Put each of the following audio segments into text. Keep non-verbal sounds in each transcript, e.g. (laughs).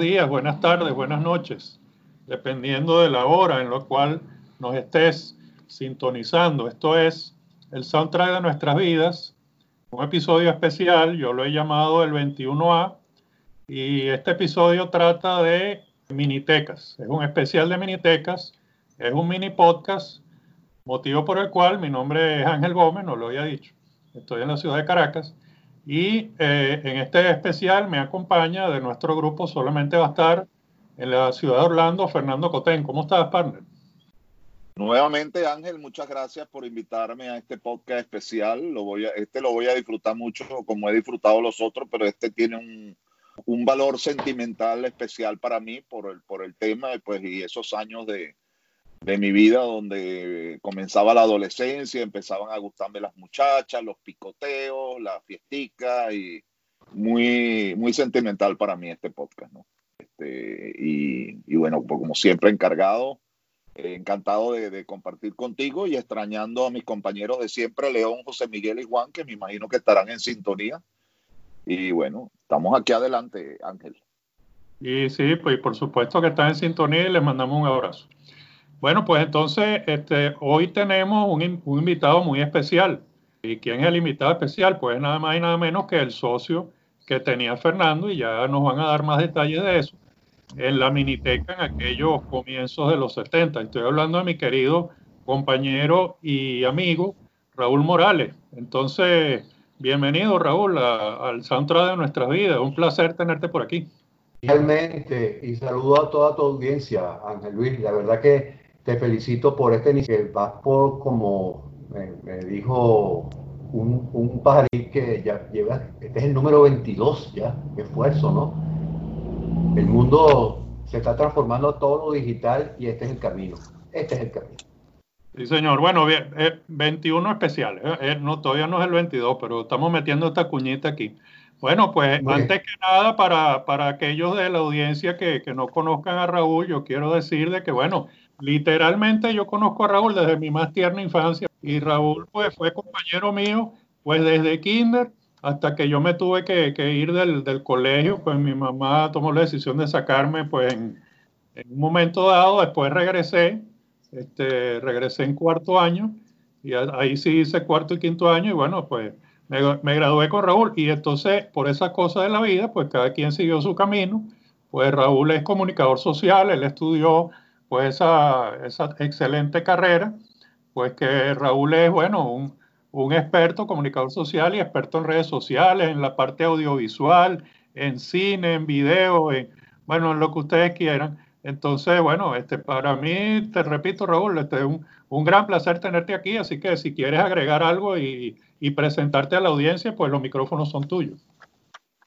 días, buenas tardes, buenas noches, dependiendo de la hora en la cual nos estés sintonizando. Esto es el soundtrack de nuestras vidas, un episodio especial, yo lo he llamado el 21A, y este episodio trata de minitecas. Es un especial de minitecas, es un mini podcast, motivo por el cual mi nombre es Ángel Gómez, no lo había dicho. Estoy en la ciudad de Caracas y eh, en este especial me acompaña de nuestro grupo, solamente va a estar en la ciudad de Orlando, Fernando Cotén. ¿Cómo estás, partner? Nuevamente, Ángel, muchas gracias por invitarme a este podcast especial. Lo voy a, este lo voy a disfrutar mucho, como he disfrutado los otros, pero este tiene un, un valor sentimental especial para mí por el, por el tema pues, y esos años de, de mi vida donde comenzaba la adolescencia, empezaban a gustarme las muchachas, los picoteos, la fiestica y muy, muy sentimental para mí este podcast. Este, y, y bueno, pues como siempre encargado, eh, encantado de, de, compartir contigo y extrañando a mis compañeros de siempre, León, José Miguel y Juan, que me imagino que estarán en sintonía. Y bueno, estamos aquí adelante, Ángel. Y sí, pues por supuesto que están en sintonía y les mandamos un abrazo. Bueno, pues entonces este, hoy tenemos un, un, invitado muy especial. ¿Y quién es el invitado especial? Pues nada más y nada menos que el socio que tenía Fernando y ya nos van a dar más detalles de eso en la miniteca en aquellos comienzos de los 70. Estoy hablando de mi querido compañero y amigo Raúl Morales. Entonces, bienvenido Raúl a, al soundtrack de nuestras vidas. Un placer tenerte por aquí. Realmente, y saludo a toda tu audiencia, Ángel Luis. La verdad que te felicito por este inicio. Vas por, como me, me dijo un, un pajarín que ya lleva, este es el número 22 ya, qué esfuerzo, ¿no? El mundo se está transformando todo lo digital y este es el camino. Este es el camino. Sí, señor. Bueno, bien, eh, 21 especiales. eh, eh, no, todavía no es el 22, pero estamos metiendo esta cuñita aquí. Bueno, pues Muy antes que nada, para, para aquellos de la audiencia que, que no conozcan a Raúl, yo quiero decir de que, bueno, literalmente yo conozco a Raúl desde mi más tierna infancia y Raúl pues fue compañero mío pues desde kinder hasta que yo me tuve que, ir del, colegio, pues mi mamá tomó la decisión de sacarme pues en, en un momento dado, después regresé, este, regresé en cuarto año y a- ahí sí hice cuarto y quinto año y bueno, pues me, me gradué con Raúl. Y entonces por esas cosas de la vida, pues cada quien siguió su camino, pues Raúl es comunicador social, él estudió pues esa, esa excelente carrera, pues que Raúl es, bueno, un, un experto comunicador social y experto en redes sociales, en la parte audiovisual, en cine, en video, en, bueno, en lo que ustedes quieran. Entonces, bueno, este, para mí, te repito, Raúl, este, un, un gran placer tenerte aquí, así que si quieres agregar algo y, y presentarte a la audiencia, pues los micrófonos son tuyos.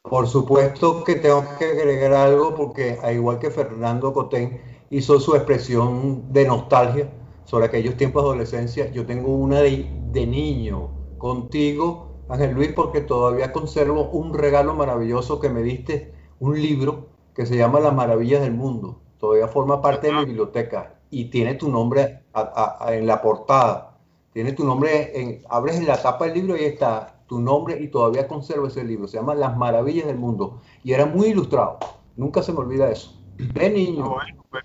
Por supuesto que tengo que agregar algo porque, al igual que Fernando Cotén hizo su expresión de nostalgia sobre aquellos tiempos de adolescencia, yo tengo una de, de niño contigo, Ángel Luis, porque todavía conservo un regalo maravilloso que me diste, un libro que se llama Las Maravillas del Mundo. Todavía forma parte de mi biblioteca y tiene tu nombre a- a- a- en la portada. Tiene tu nombre, en, abres en la tapa del libro y está tu nombre y todavía conservo ese libro. Se llama Las Maravillas del Mundo y era muy ilustrado. Nunca se me olvida eso. De Ah, niño. bueno, pues,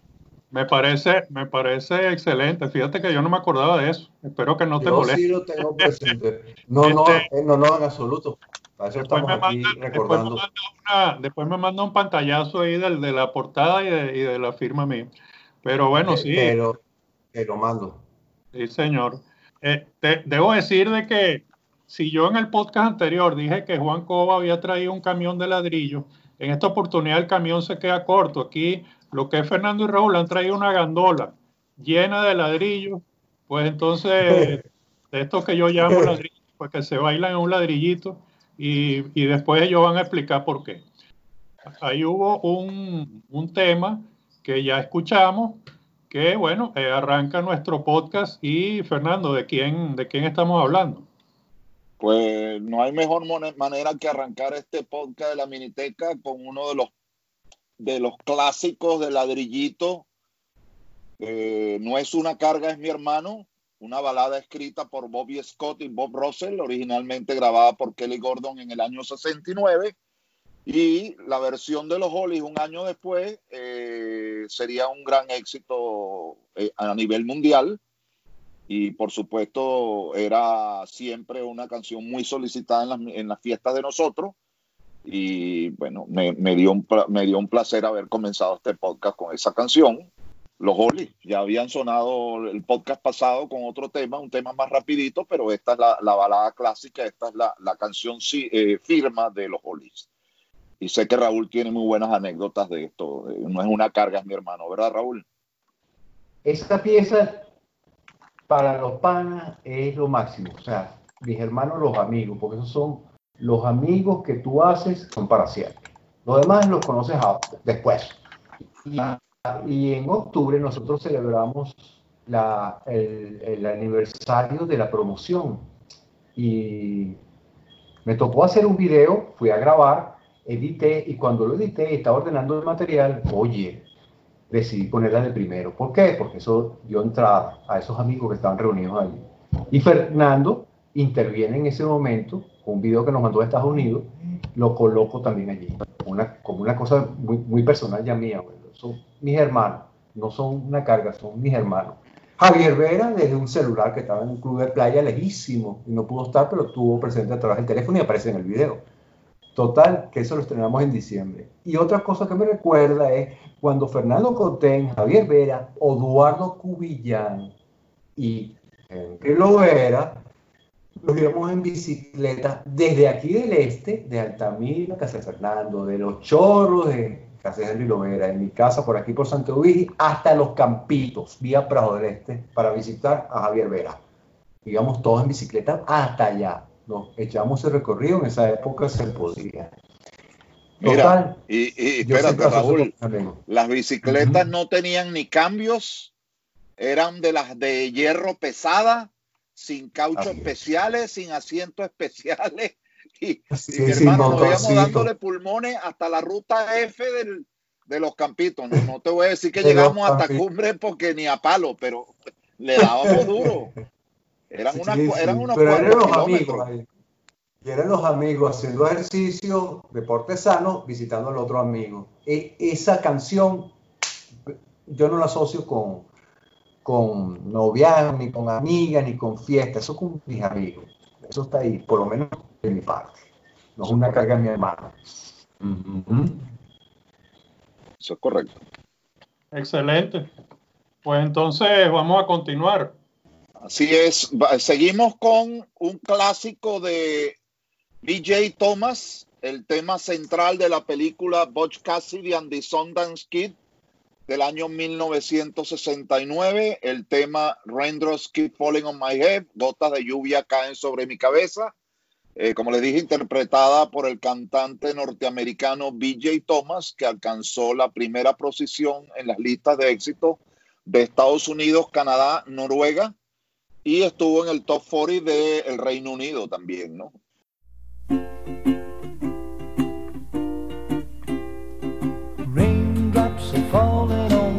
me parece, me parece excelente. Fíjate que yo no me acordaba de eso. Espero que no te Yo moleste. sí lo tengo (laughs) presente. No, no, Este- eh, no, no, en absoluto. Para eso Después me, manda, después, me manda una- después me manda un pantallazo ahí del- de, la portada y de, y de la firma mía. Pero bueno, Eh, sí, Pero te lo mando. sí, señor. Eh, te- debo decir de que si yo en el podcast anterior dije que Juan Cova había traído un camión de ladrillo, en esta oportunidad el camión se queda corto. Aquí lo que es Fernando y Raúl han traído una gandola llena de ladrillos, pues entonces (laughs) de estos que yo llamo (laughs) ladrillos, pues que se bailan en un ladrillito y, y después ellos van a explicar por qué. Ahí hubo un, un tema que ya escuchamos, que bueno, eh, arranca nuestro podcast y Fernando, ¿de quién, ¿de quién estamos hablando? Pues no hay mejor manera que arrancar este podcast de la Miniteca con uno de los de los clásicos de ladrillito. Eh, no es una carga, es mi hermano. Una balada escrita por Bobby Scott y Bob Russell, originalmente grabada por Kelly Gordon en el año 69. Y la versión de los Hollies un año después eh, sería un gran éxito eh, a nivel mundial y por supuesto era siempre una canción muy solicitada en las, en las fiestas de nosotros y bueno, me, me dio un, me dio un placer haber comenzado este podcast con esa canción. Los Hollies ya habían sonado el podcast pasado con otro tema, un tema más rapidito, pero esta es la, la balada clásica, esta es la, la canción eh, firma de los Hollies. Y sé que Raúl tiene muy buenas anécdotas de esto. Eh, No es una carga, es mi hermano, ¿verdad, Raúl? Esta pieza para los panas es lo máximo. O sea, mis hermanos, los amigos, porque esos son los amigos que tú haces, son para siempre. Los demás los conoces después. Y, en octubre nosotros celebramos el, aniversario de la promoción. Y me tocó hacer un video, fui a grabar, edité, y cuando lo edité estaba ordenando el material, oye, decidí ponerla de primero. ¿Por qué? Porque eso dio entrada a esos amigos que estaban reunidos allí. Y Fernando interviene en ese momento un video que nos mandó de Estados Unidos, lo coloco también allí, una, como una cosa muy, personal ya mía. bueno, son mis hermanos, no son una carga, son mis hermanos. Javier Vera, desde un celular que estaba en un club de playa lejísimo y no pudo estar, pero estuvo presente a través del teléfono y aparece en el video. Total, que eso lo estrenamos en diciembre. Y otra cosa que me recuerda es cuando Fernando Cotén, Javier Vera, Eduardo Cubillán y Henry Lovera nos íbamos en bicicleta desde aquí del este, de Altamira, Casa Fernando, de Los Chorros, de casa de Lovera, en mi casa por aquí por Santo Vigi, hasta Los Campitos, vía Prado del Este, para visitar a Javier Vera. Íbamos todos en bicicleta hasta allá. Nos echamos el recorrido, en esa época se podía. Mira, Total, y, y espérate, Raúl, las bicicletas no tenían ni cambios, eran de las de hierro pesada, sin caucho Así es. especiales, sin asientos especiales. (laughs) Y, Sí, y mi hermano, nos íbamos dándole pulmones hasta la ruta F del- de los campitos. No, no te voy a decir que (laughs) llegamos hasta cumbre porque ni a palo, pero le dábamos (laughs) duro. Eran, Sí, unas, sí, eran unos pero eran los amigos ahí. Y eran los amigos haciendo ejercicio, deporte sano, visitando al otro amigo. E- esa canción yo no la asocio con, con noviazgo, ni con amigas, ni con fiesta. Eso con mis amigos. Eso está ahí, por lo menos de mi parte. No es una carga de mi hermano. Eso es correcto. Excelente. Pues entonces vamos a continuar. Así es. Seguimos con un clásico de BJ Thomas, el tema central de la película Butch Cassidy and the Sundance Kid del año 1969. El tema Raindrops Keep Falling on My Head, gotas de lluvia caen sobre mi cabeza. Eh, como les dije, interpretada por el cantante norteamericano BJ Thomas, que alcanzó la primera posición en las listas de éxito de Estados Unidos, Canadá, Noruega y estuvo en el top 40 del Reino Unido también, ¿no?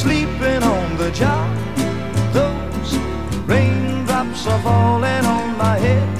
Sleeping on the job. Those raindrops are falling on my head.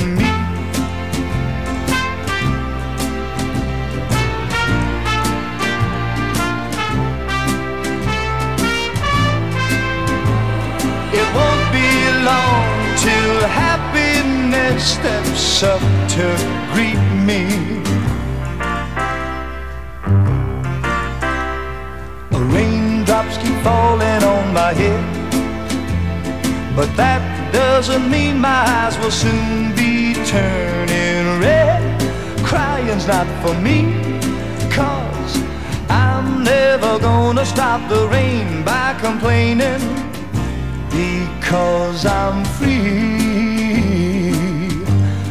steps up to greet me. Raindrops keep falling on my head. But that doesn't mean my eyes will soon be turning red. Crying's not for me, cause I'm never gonna stop the rain by complaining. Because I'm free,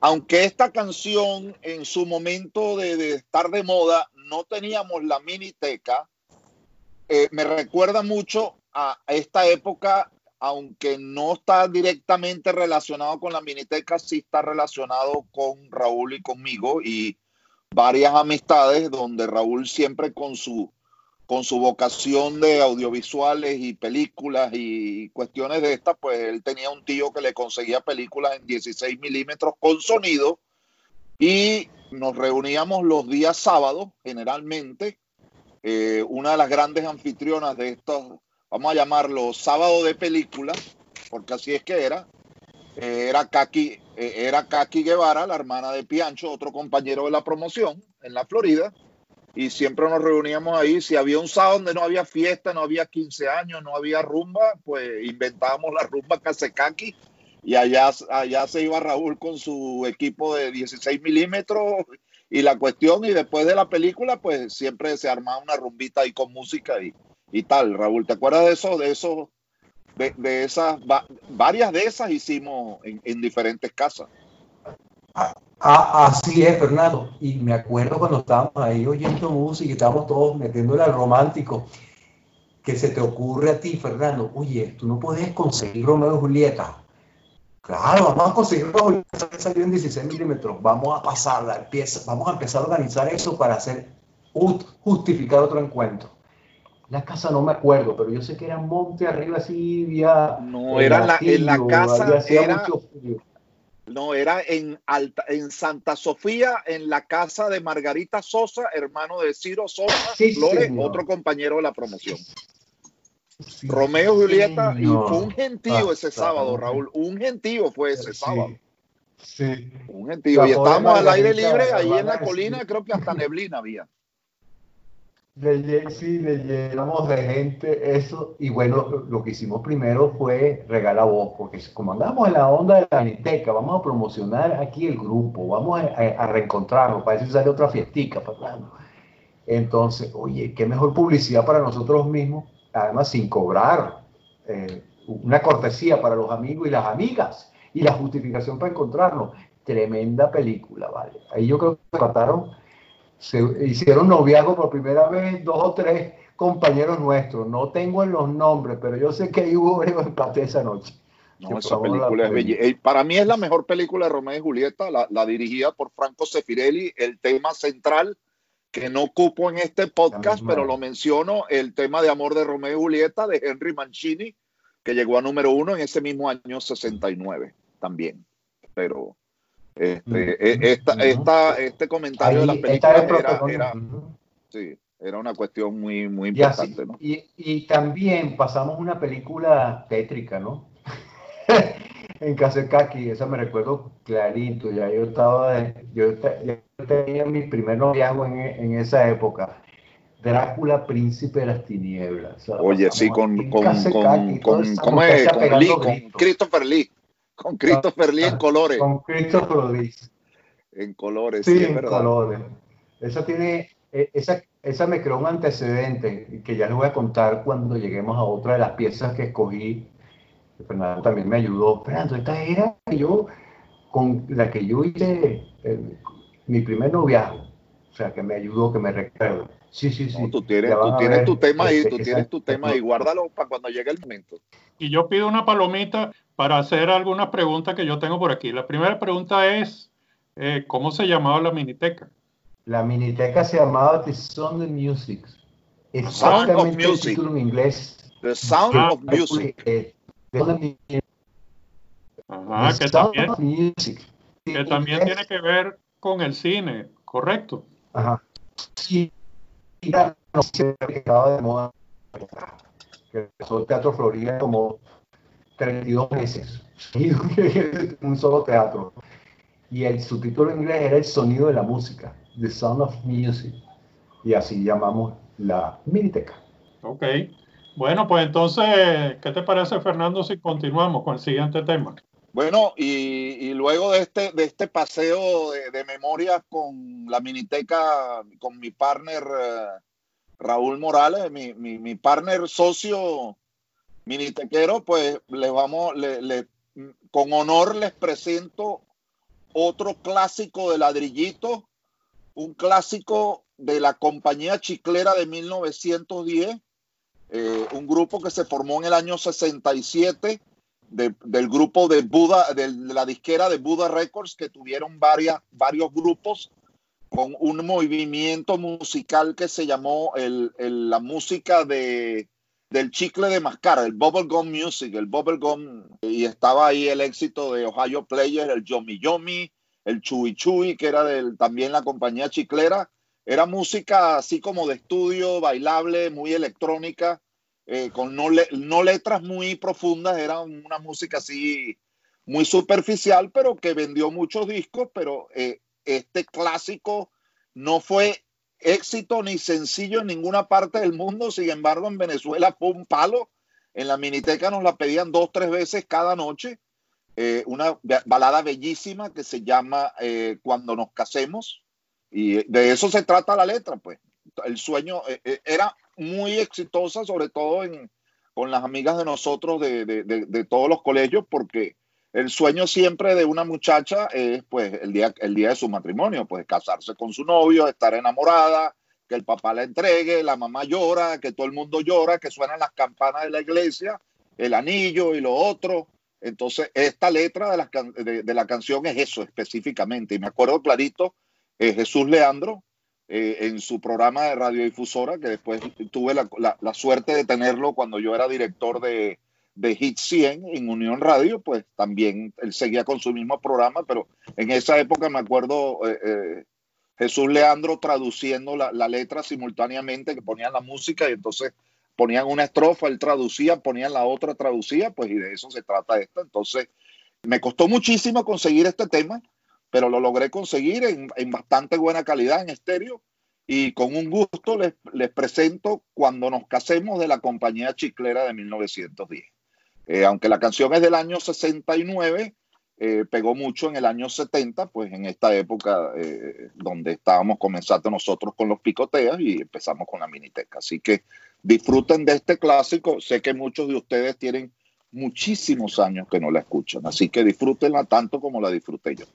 Aunque esta canción en su momento de, estar de moda no teníamos la miniteca, eh, me recuerda mucho a esta época aunque no está directamente relacionado con la miniteca, sí está relacionado con Raúl y conmigo y varias amistades donde Raúl siempre con su con su vocación de audiovisuales y películas y cuestiones de estas, pues él tenía un tío que le conseguía películas en 16 milímetros con sonido y nos reuníamos los días sábados generalmente. Eh, una de las grandes anfitrionas de estos, vamos a llamarlo sábado de película, porque así es que era, eh, era, Kaki, eh, era Kaki Guevara, la hermana de Piancho, otro compañero de la promoción en la Florida y siempre nos reuníamos ahí. Si había un sábado donde no había fiesta, no había 15 años, no había rumba, pues inventábamos la rumba Casekaki y allá, allá se iba Raúl con su equipo de 16 milímetros y la cuestión, y después de la película, pues siempre se armaba una rumbita ahí con música y, y tal. Raúl, ¿te acuerdas de eso? De eso, de, esas, varias de esas hicimos en, en diferentes casas. Ah, Ah, así es, Fernando. Y me acuerdo cuando estábamos ahí oyendo música y estábamos todos metiéndole al romántico, que se te ocurre a ti, Fernando, oye, tú no puedes conseguir Romeo y Julieta. Claro, vamos a conseguir Romeo y Julieta que salió en 16 milímetros. Vamos a pasarla, vamos a empezar a organizar eso para hacer, justificar otro encuentro. La casa no me acuerdo, pero yo sé que era monte arriba así, vía. No, era la, en la casa. Era, no, era en, Alta, en Santa Sofía, en la casa de Margarita Sosa, hermano de Ciro Sosa Flores, otro compañero de la promoción. Romeo Julieta, y fue un gentío ese sábado, Raúl. Un gentío fue ese sábado. Sí. Un gentío. Y estábamos al aire libre, ahí en la colina, creo que hasta neblina había le, sí, le llenamos de gente eso. Y bueno, lo que hicimos primero fue regalar voz, porque como andamos en la onda de la Miniteca, vamos a promocionar aquí el grupo, vamos a, reencontrarnos, para eso sale otra fiestica, Fernando. Entonces, oye, qué mejor publicidad para nosotros mismos, además sin cobrar, eh, una cortesía para los amigos y las amigas, y la justificación para encontrarnos. Tremenda película, ¿vale? Ahí yo creo que trataron se hicieron noviazgo por primera vez dos o tres compañeros nuestros. No tengo en los nombres, pero yo sé que hubo empate esa noche. No, esa película es bella. Eh, para mí es la mejor película de Romeo y Julieta, la, la, dirigida por Franco Sefirelli. El tema central, que no ocupo en este podcast, pero lo menciono, el tema de amor de Romeo y Julieta de Henry Mancini, que llegó a número uno en ese mismo año 69 también. Pero este, e, esta, esta, este comentario de la película era, sí, era, una cuestión muy, muy importante. Y, y, también pasamos una película tétrica, ¿no? (laughs) en Casekaki, esa me recuerdo clarito, ya yo estaba, yo, tenía mi primer noviazgo en, en esa época. Drácula, príncipe de las tinieblas. Oye, sí, con, con, con, con, ¿cómo es? Con Lee, con Christopher Lee. Con Christopher Lee en colores. Con Christopher Lee. En colores, sí, en colores. Esa tiene, e, esa, esa me creó un antecedente que ya les voy a contar cuando lleguemos a otra de las piezas que escogí. Fernando también me ayudó. Fernando, esta era yo, con la que yo hice eh, mi primer noviazgo. O sea, que me ayudó, que me recuerdo. Sí, sí, sí. tú tienes, tú tienes tu tema ahí, tú tienes tu tema ahí, guárdalo para cuando llegue el momento. Y yo pido una palomita para hacer algunas preguntas que yo tengo por aquí. La primera pregunta es, eh, ¿cómo se llamaba la miniteca? La miniteca se llamaba The Sound of Music. Sound of Music. título en inglés. The Sound ah, of Music. Ajá, que también, que también tiene que ver con el cine, ¿correcto? Ajá. Sí, no sé que estaba de moda. Que el Teatro Florida como 32 meses, (laughs) un solo teatro. Y el subtítulo en inglés era El sonido de la música, The Sound of Music. Y así llamamos la Miniteca. Ok. Bueno, pues entonces, ¿qué te parece, Fernando, si continuamos con el siguiente tema? Bueno, y, luego de este, de este paseo de, de memorias con la Miniteca, con mi partner eh, Raúl Morales, mi, mi, mi partner socio Minitequero, pues les vamos, le, con honor les presento otro clásico de ladrillito, un clásico de la compañía chiclera de 1910, eh, un grupo que se formó en el año 67 del grupo de Buda, de la disquera de Buda Records, que tuvieron varias, varios grupos con un movimiento musical que se llamó el, la música de, del chicle de mascar, el bubblegum music, el bubblegum, y estaba ahí el éxito de Ohio Players, el Yomi Yomi, el Chui Chui, que era del, también la compañía chiclera. Era música así como de estudio, bailable, muy electrónica, eh, con no, no letras muy profundas, era una música así muy superficial, pero que vendió muchos discos, pero eh, este clásico no fue éxito ni sencillo en ninguna parte del mundo, sin embargo en Venezuela fue un palo, en la miniteca nos la pedían dos, tres veces cada noche, eh, una balada bellísima que se llama Cuando nos casemos, y de eso se trata la letra, pues. El sueño era muy exitosa, sobre todo en, con las amigas de nosotros de, de, de, todos los colegios, porque el sueño siempre de una muchacha es pues el día, el día de su matrimonio, pues casarse con su novio, estar enamorada, que el papá la entregue, la mamá llora, que todo el mundo llora, que suenan las campanas de la iglesia, el anillo y lo otro. Entonces, esta letra de la, de, la canción es eso específicamente. Y me acuerdo clarito, eh, Jesús Leandro, eh, en su programa de radiodifusora, que después tuve la, la, suerte de tenerlo cuando yo era director de, de Hit 100 en Unión Radio, pues también él seguía con su mismo programa, pero en esa época me acuerdo eh, eh, Jesús Leandro traduciendo la, la, letra simultáneamente, que ponían la música y entonces ponían una estrofa, él traducía, ponían la otra, traducía, pues y de eso se trata esto. Entonces, me costó muchísimo conseguir este tema pero lo logré conseguir en, en bastante buena calidad en estéreo y con un gusto les, les, presento Cuando nos casemos de la compañía chiclera de 1910. Eh, aunque la canción es del año 69, eh, pegó mucho en el año 70, pues en esta época eh, donde estábamos comenzando nosotros con los picoteas y empezamos con la miniteca. Así que disfruten de este clásico. Sé que muchos de ustedes tienen muchísimos años que no la escuchan, así que disfrútenla tanto como la disfruté yo.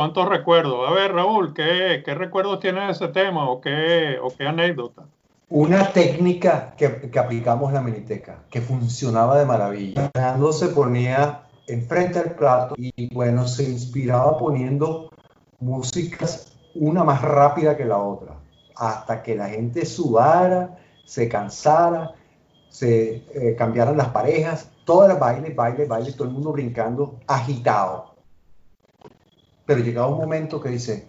¿Cuántos recuerdos? A ver, Raúl, ¿qué, recuerdos tienes de ese tema o qué, anécdota? Una técnica que, aplicamos en la miniteca, que funcionaba de maravilla. Fernando se ponía enfrente del plato y bueno, se inspiraba poniendo músicas una más rápida que la otra, hasta que la gente sudara, se cansara, se eh, cambiaran las parejas, todo era baile, baile, baile, todo el mundo brincando, agitado. Pero llegaba un momento que dice,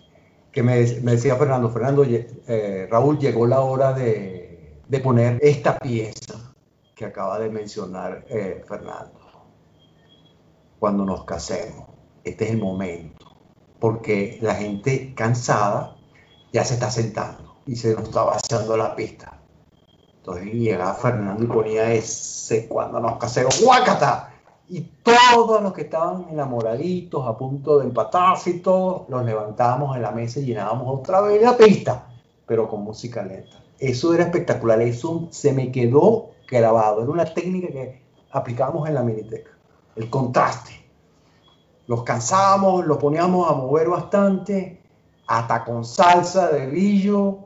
que me, decía Fernando, Fernando, eh, Raúl, llegó la hora de, de, poner esta pieza que acaba de mencionar eh, Fernando. Cuando nos casemos, este es el momento, porque la gente cansada ya se está sentando y se nos está vaciando la pista. Entonces llegaba Fernando y ponía ese cuando nos casemos, ¡guácata! Y todos los que estaban enamoraditos, a punto de empatarse y todo, los levantábamos en la mesa y llenábamos otra vez la pista, pero con música lenta. Eso era espectacular, eso se me quedó grabado. Era una técnica que aplicábamos en la miniteca. El contraste. Los cansábamos, los poníamos a mover bastante, hasta con salsa de brillo,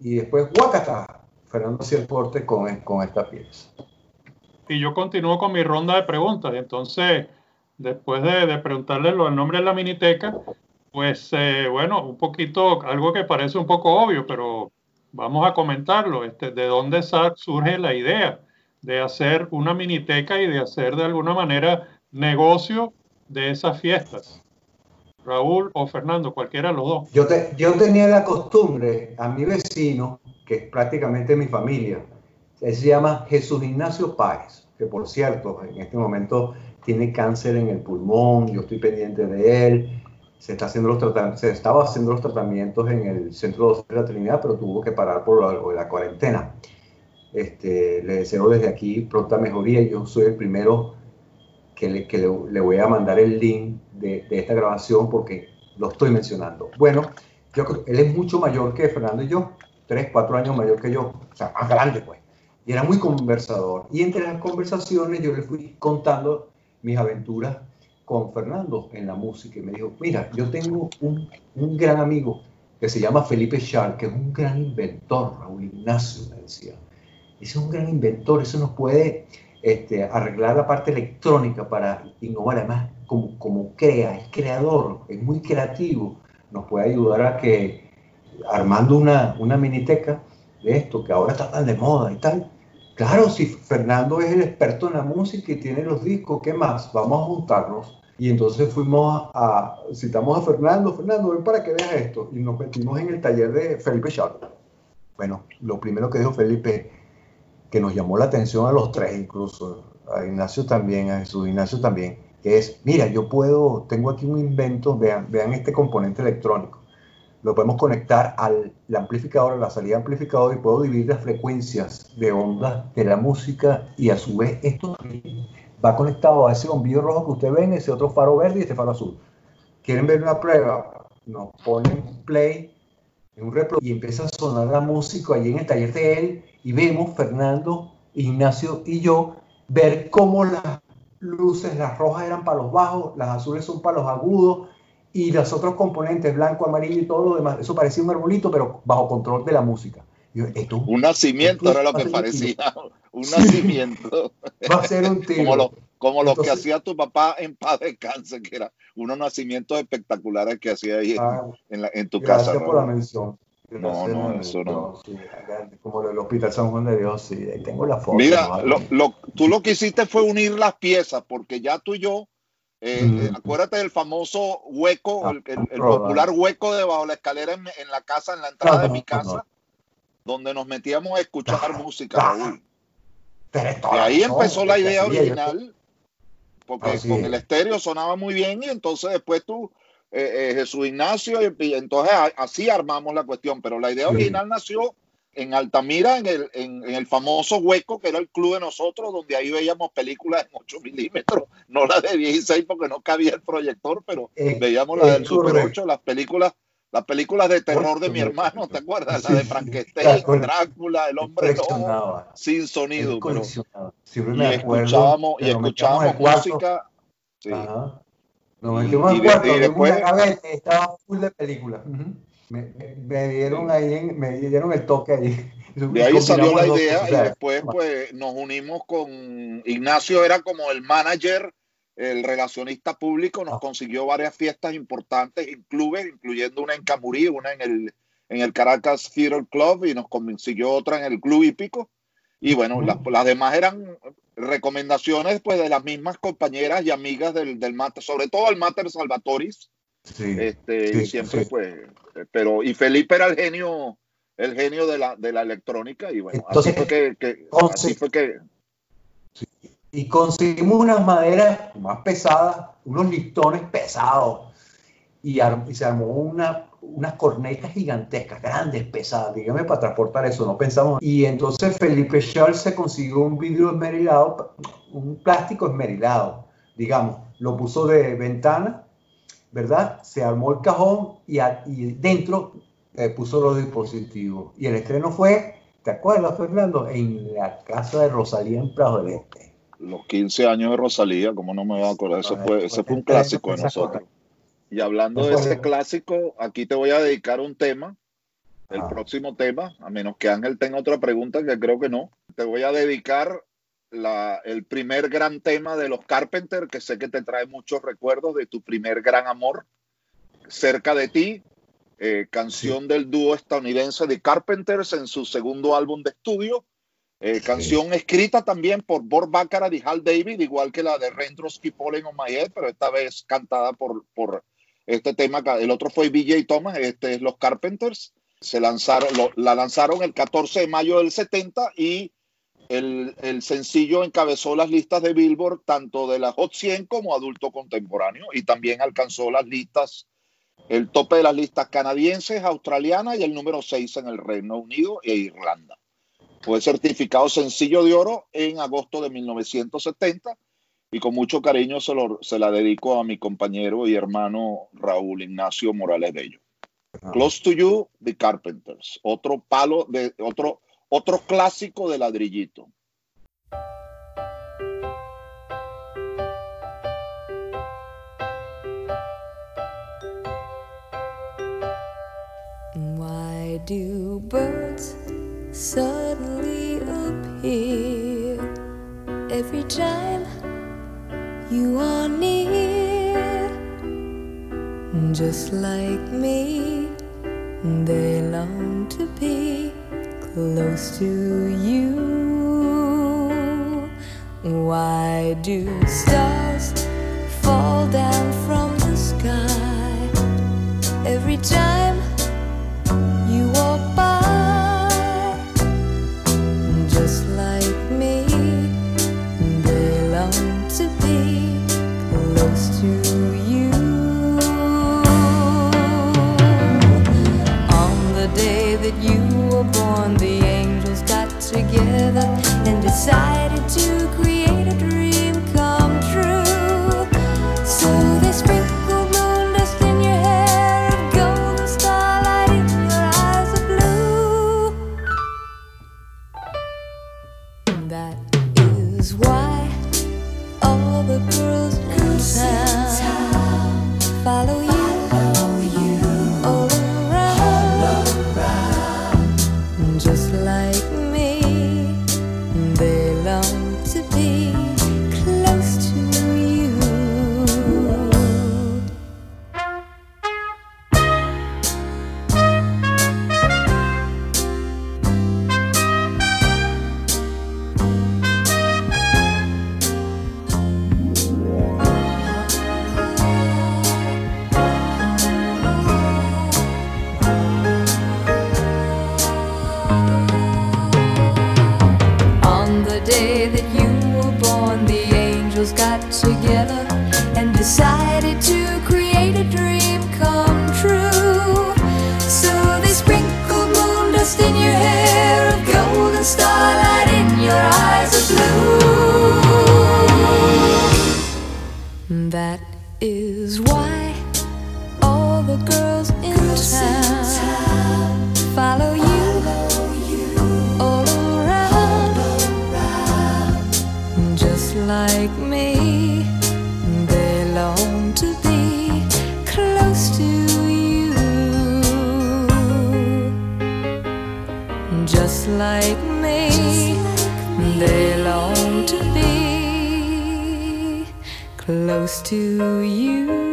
y después, guacata, Fernando hacía el corte con, con esta pieza y yo continúo con mi ronda de preguntas. Entonces, después de, preguntarle el nombre de la miniteca, pues eh, bueno, un poquito, algo que parece un poco obvio, pero vamos a comentarlo. Este, ¿De dónde surge la idea de hacer una miniteca y de hacer de alguna manera negocio de esas fiestas? Raúl o Fernando, cualquiera de los dos. Yo, yo tenía la costumbre, a mi vecino, que es prácticamente mi familia, él se llama Jesús Ignacio Páez, que por cierto, en este momento tiene cáncer en el pulmón, yo estoy pendiente de él. Se, está haciendo los se estaba haciendo los tratamientos en el centro de la Trinidad, pero tuvo que parar por lo de la cuarentena. Este, le deseo desde aquí pronta mejoría. Yo soy el primero que le, que le, voy a mandar el link de, de, esta grabación porque lo estoy mencionando. Bueno, yo, él es mucho mayor que Fernando y yo, tres, cuatro años mayor que yo, o sea, más grande pues y era muy conversador. Y entre las conversaciones yo le fui contando mis aventuras con Fernando en la música y me dijo, mira, yo tengo un, un gran amigo que se llama Felipe Schall, que es un gran inventor, Raúl Ignacio me decía. Es un gran inventor, eso nos puede este, arreglar la parte electrónica para innovar, además como, como crea, es creador, es muy creativo, nos puede ayudar a que armando una, una miniteca de esto que ahora está tan de moda y tal, Claro, si Fernando es el experto en la música y tiene los discos, ¿qué más? Vamos a juntarnos. Y entonces fuimos a, citamos a Fernando, Fernando, ven para que veas esto. Y nos metimos en el taller de Felipe Charo. Bueno, lo primero que dijo Felipe, que nos llamó la atención a los tres incluso, a Ignacio también, a Jesús Ignacio también, que es, mira, yo puedo, tengo aquí un invento, vean, vean este componente electrónico lo podemos conectar al amplificador, a la salida amplificador y puedo dividir las frecuencias de ondas de la música y a su vez esto va conectado a ese bombillo rojo que usted ven, ese otro faro verde y este faro azul. ¿Quieren ver una prueba? Nos ponen play en un repro y empieza a sonar la música allí en el taller de él y vemos Fernando, Ignacio y yo ver cómo las luces, las rojas eran para los bajos, las azules son para los agudos, y los otros componentes, blanco, amarillo y todo lo demás, eso parecía un arbolito, pero bajo control de la música. un nacimiento era lo que parecía, un nacimiento. (laughs) Va a ser un tiro. Como lo, que hacía tu papá en paz de cáncer, que era unos nacimientos espectaculares que hacía ahí en, en, tu casa. Gracias por la mención. no, no, eso no. como el Hospital San Juan de Dios, sí, ahí tengo la foto. Mira, lo, tú lo que hiciste fue unir las piezas, porque ya tú y yo eh, acuérdate del famoso hueco, ah, el, popular hueco debajo de la escalera en, la casa, en la entrada de mi casa, donde nos metíamos a escuchar música, Raúl. Y ahí empezó la idea original, porque con el estéreo sonaba muy bien y entonces después tú, eh, eh, Jesús Ignacio, y, entonces así armamos la cuestión, pero la idea original nació en Altamira, en el, en, el famoso hueco que era el club de nosotros, donde ahí veíamos películas en 8 milímetros, no las de 16 porque no cabía el proyector, pero eh, veíamos las del Super 8, las películas, las películas de terror de mi hermano, ¿te acuerdas? La de Frankenstein, Drácula, el hombre lobo, sin sonido. Pero, y escuchábamos, y escuchábamos música. Sí. Nos metimos Y de- cuarto, y después- una gaveta y estaba full de películas. Ujú. Me, me- me dieron ahí, en- me dieron el toque ahí. (laughs) De ahí salió la dos idea cosas, y después pues nos unimos con Ignacio era como el manager, el relacionista público, nos Ah. consiguió varias fiestas importantes en clubes, incluyendo una en Camurí, una en el, en el Caracas Theater Club y nos consiguió otra en el Club Hípico. Y bueno, las, las demás eran recomendaciones pues de las mismas compañeras y amigas del, del Mater, sobre todo el Mater Salvatoris, sí, este, sí, y siempre sí. pues, pero, y Felipe era el genio, el genio de la, de la electrónica, y bueno, Entonces, así fue que, que- así fue que, Y conseguimos unas maderas más pesadas, unos listones pesados. Y, ar- y se armó una, unas cornetas gigantescas, grandes, pesadas. Dígame para transportar eso, no pensamos. Y entonces Felipe Charles se consiguió un vidrio esmerilado, un plástico esmerilado, digamos. Lo puso de ventana, ¿verdad? Se armó el cajón y, a- y dentro eh, puso los dispositivos. Y el estreno fue, ¿te acuerdas, Fernando? En la casa de Rosalía en Prado del Este. los 15 años de Rosalía, como no me voy a acordar, eso fue, ese fue un clásico de nosotros. Y hablando de ese es. clásico, aquí te voy a dedicar un tema, el Ah. próximo tema, a menos que Ángel tenga otra pregunta, que creo que no. Te voy a dedicar la- el primer gran tema de los Carpenter, que sé que te trae muchos recuerdos de tu primer gran amor, Cerca de ti, eh, canción del dúo estadounidense de Carpenters en su segundo álbum de estudio. Eh, canción escrita también por Bob Baccarat y Hal David, igual que la de Raindrops Keep Falling on My Head, pero esta vez cantada por, por este tema. El otro fue BJ Thomas, este es Los Carpenters. Se lanzaron, lo- la lanzaron el 14 de mayo del 70 y el, el sencillo encabezó las listas de Billboard, tanto de la Hot 100 como adulto contemporáneo, y también alcanzó las listas, el tope de las listas canadienses, australianas y el número 6 en el Reino Unido e Irlanda. Fue certificado sencillo de oro en agosto de 1970 y con mucho cariño se, lo- se la dedico a mi compañero y hermano Raúl Ignacio Morales Bello. Close to You, The Carpenters. Otro palo de otro, otro clásico de ladrillito. Why do birds suddenly appear every time you are near? Just like me, they long to be close to you. Why do stars fall down from the sky every time? you walk by just like me they long to be close to you on the day that you together and decided to close to you.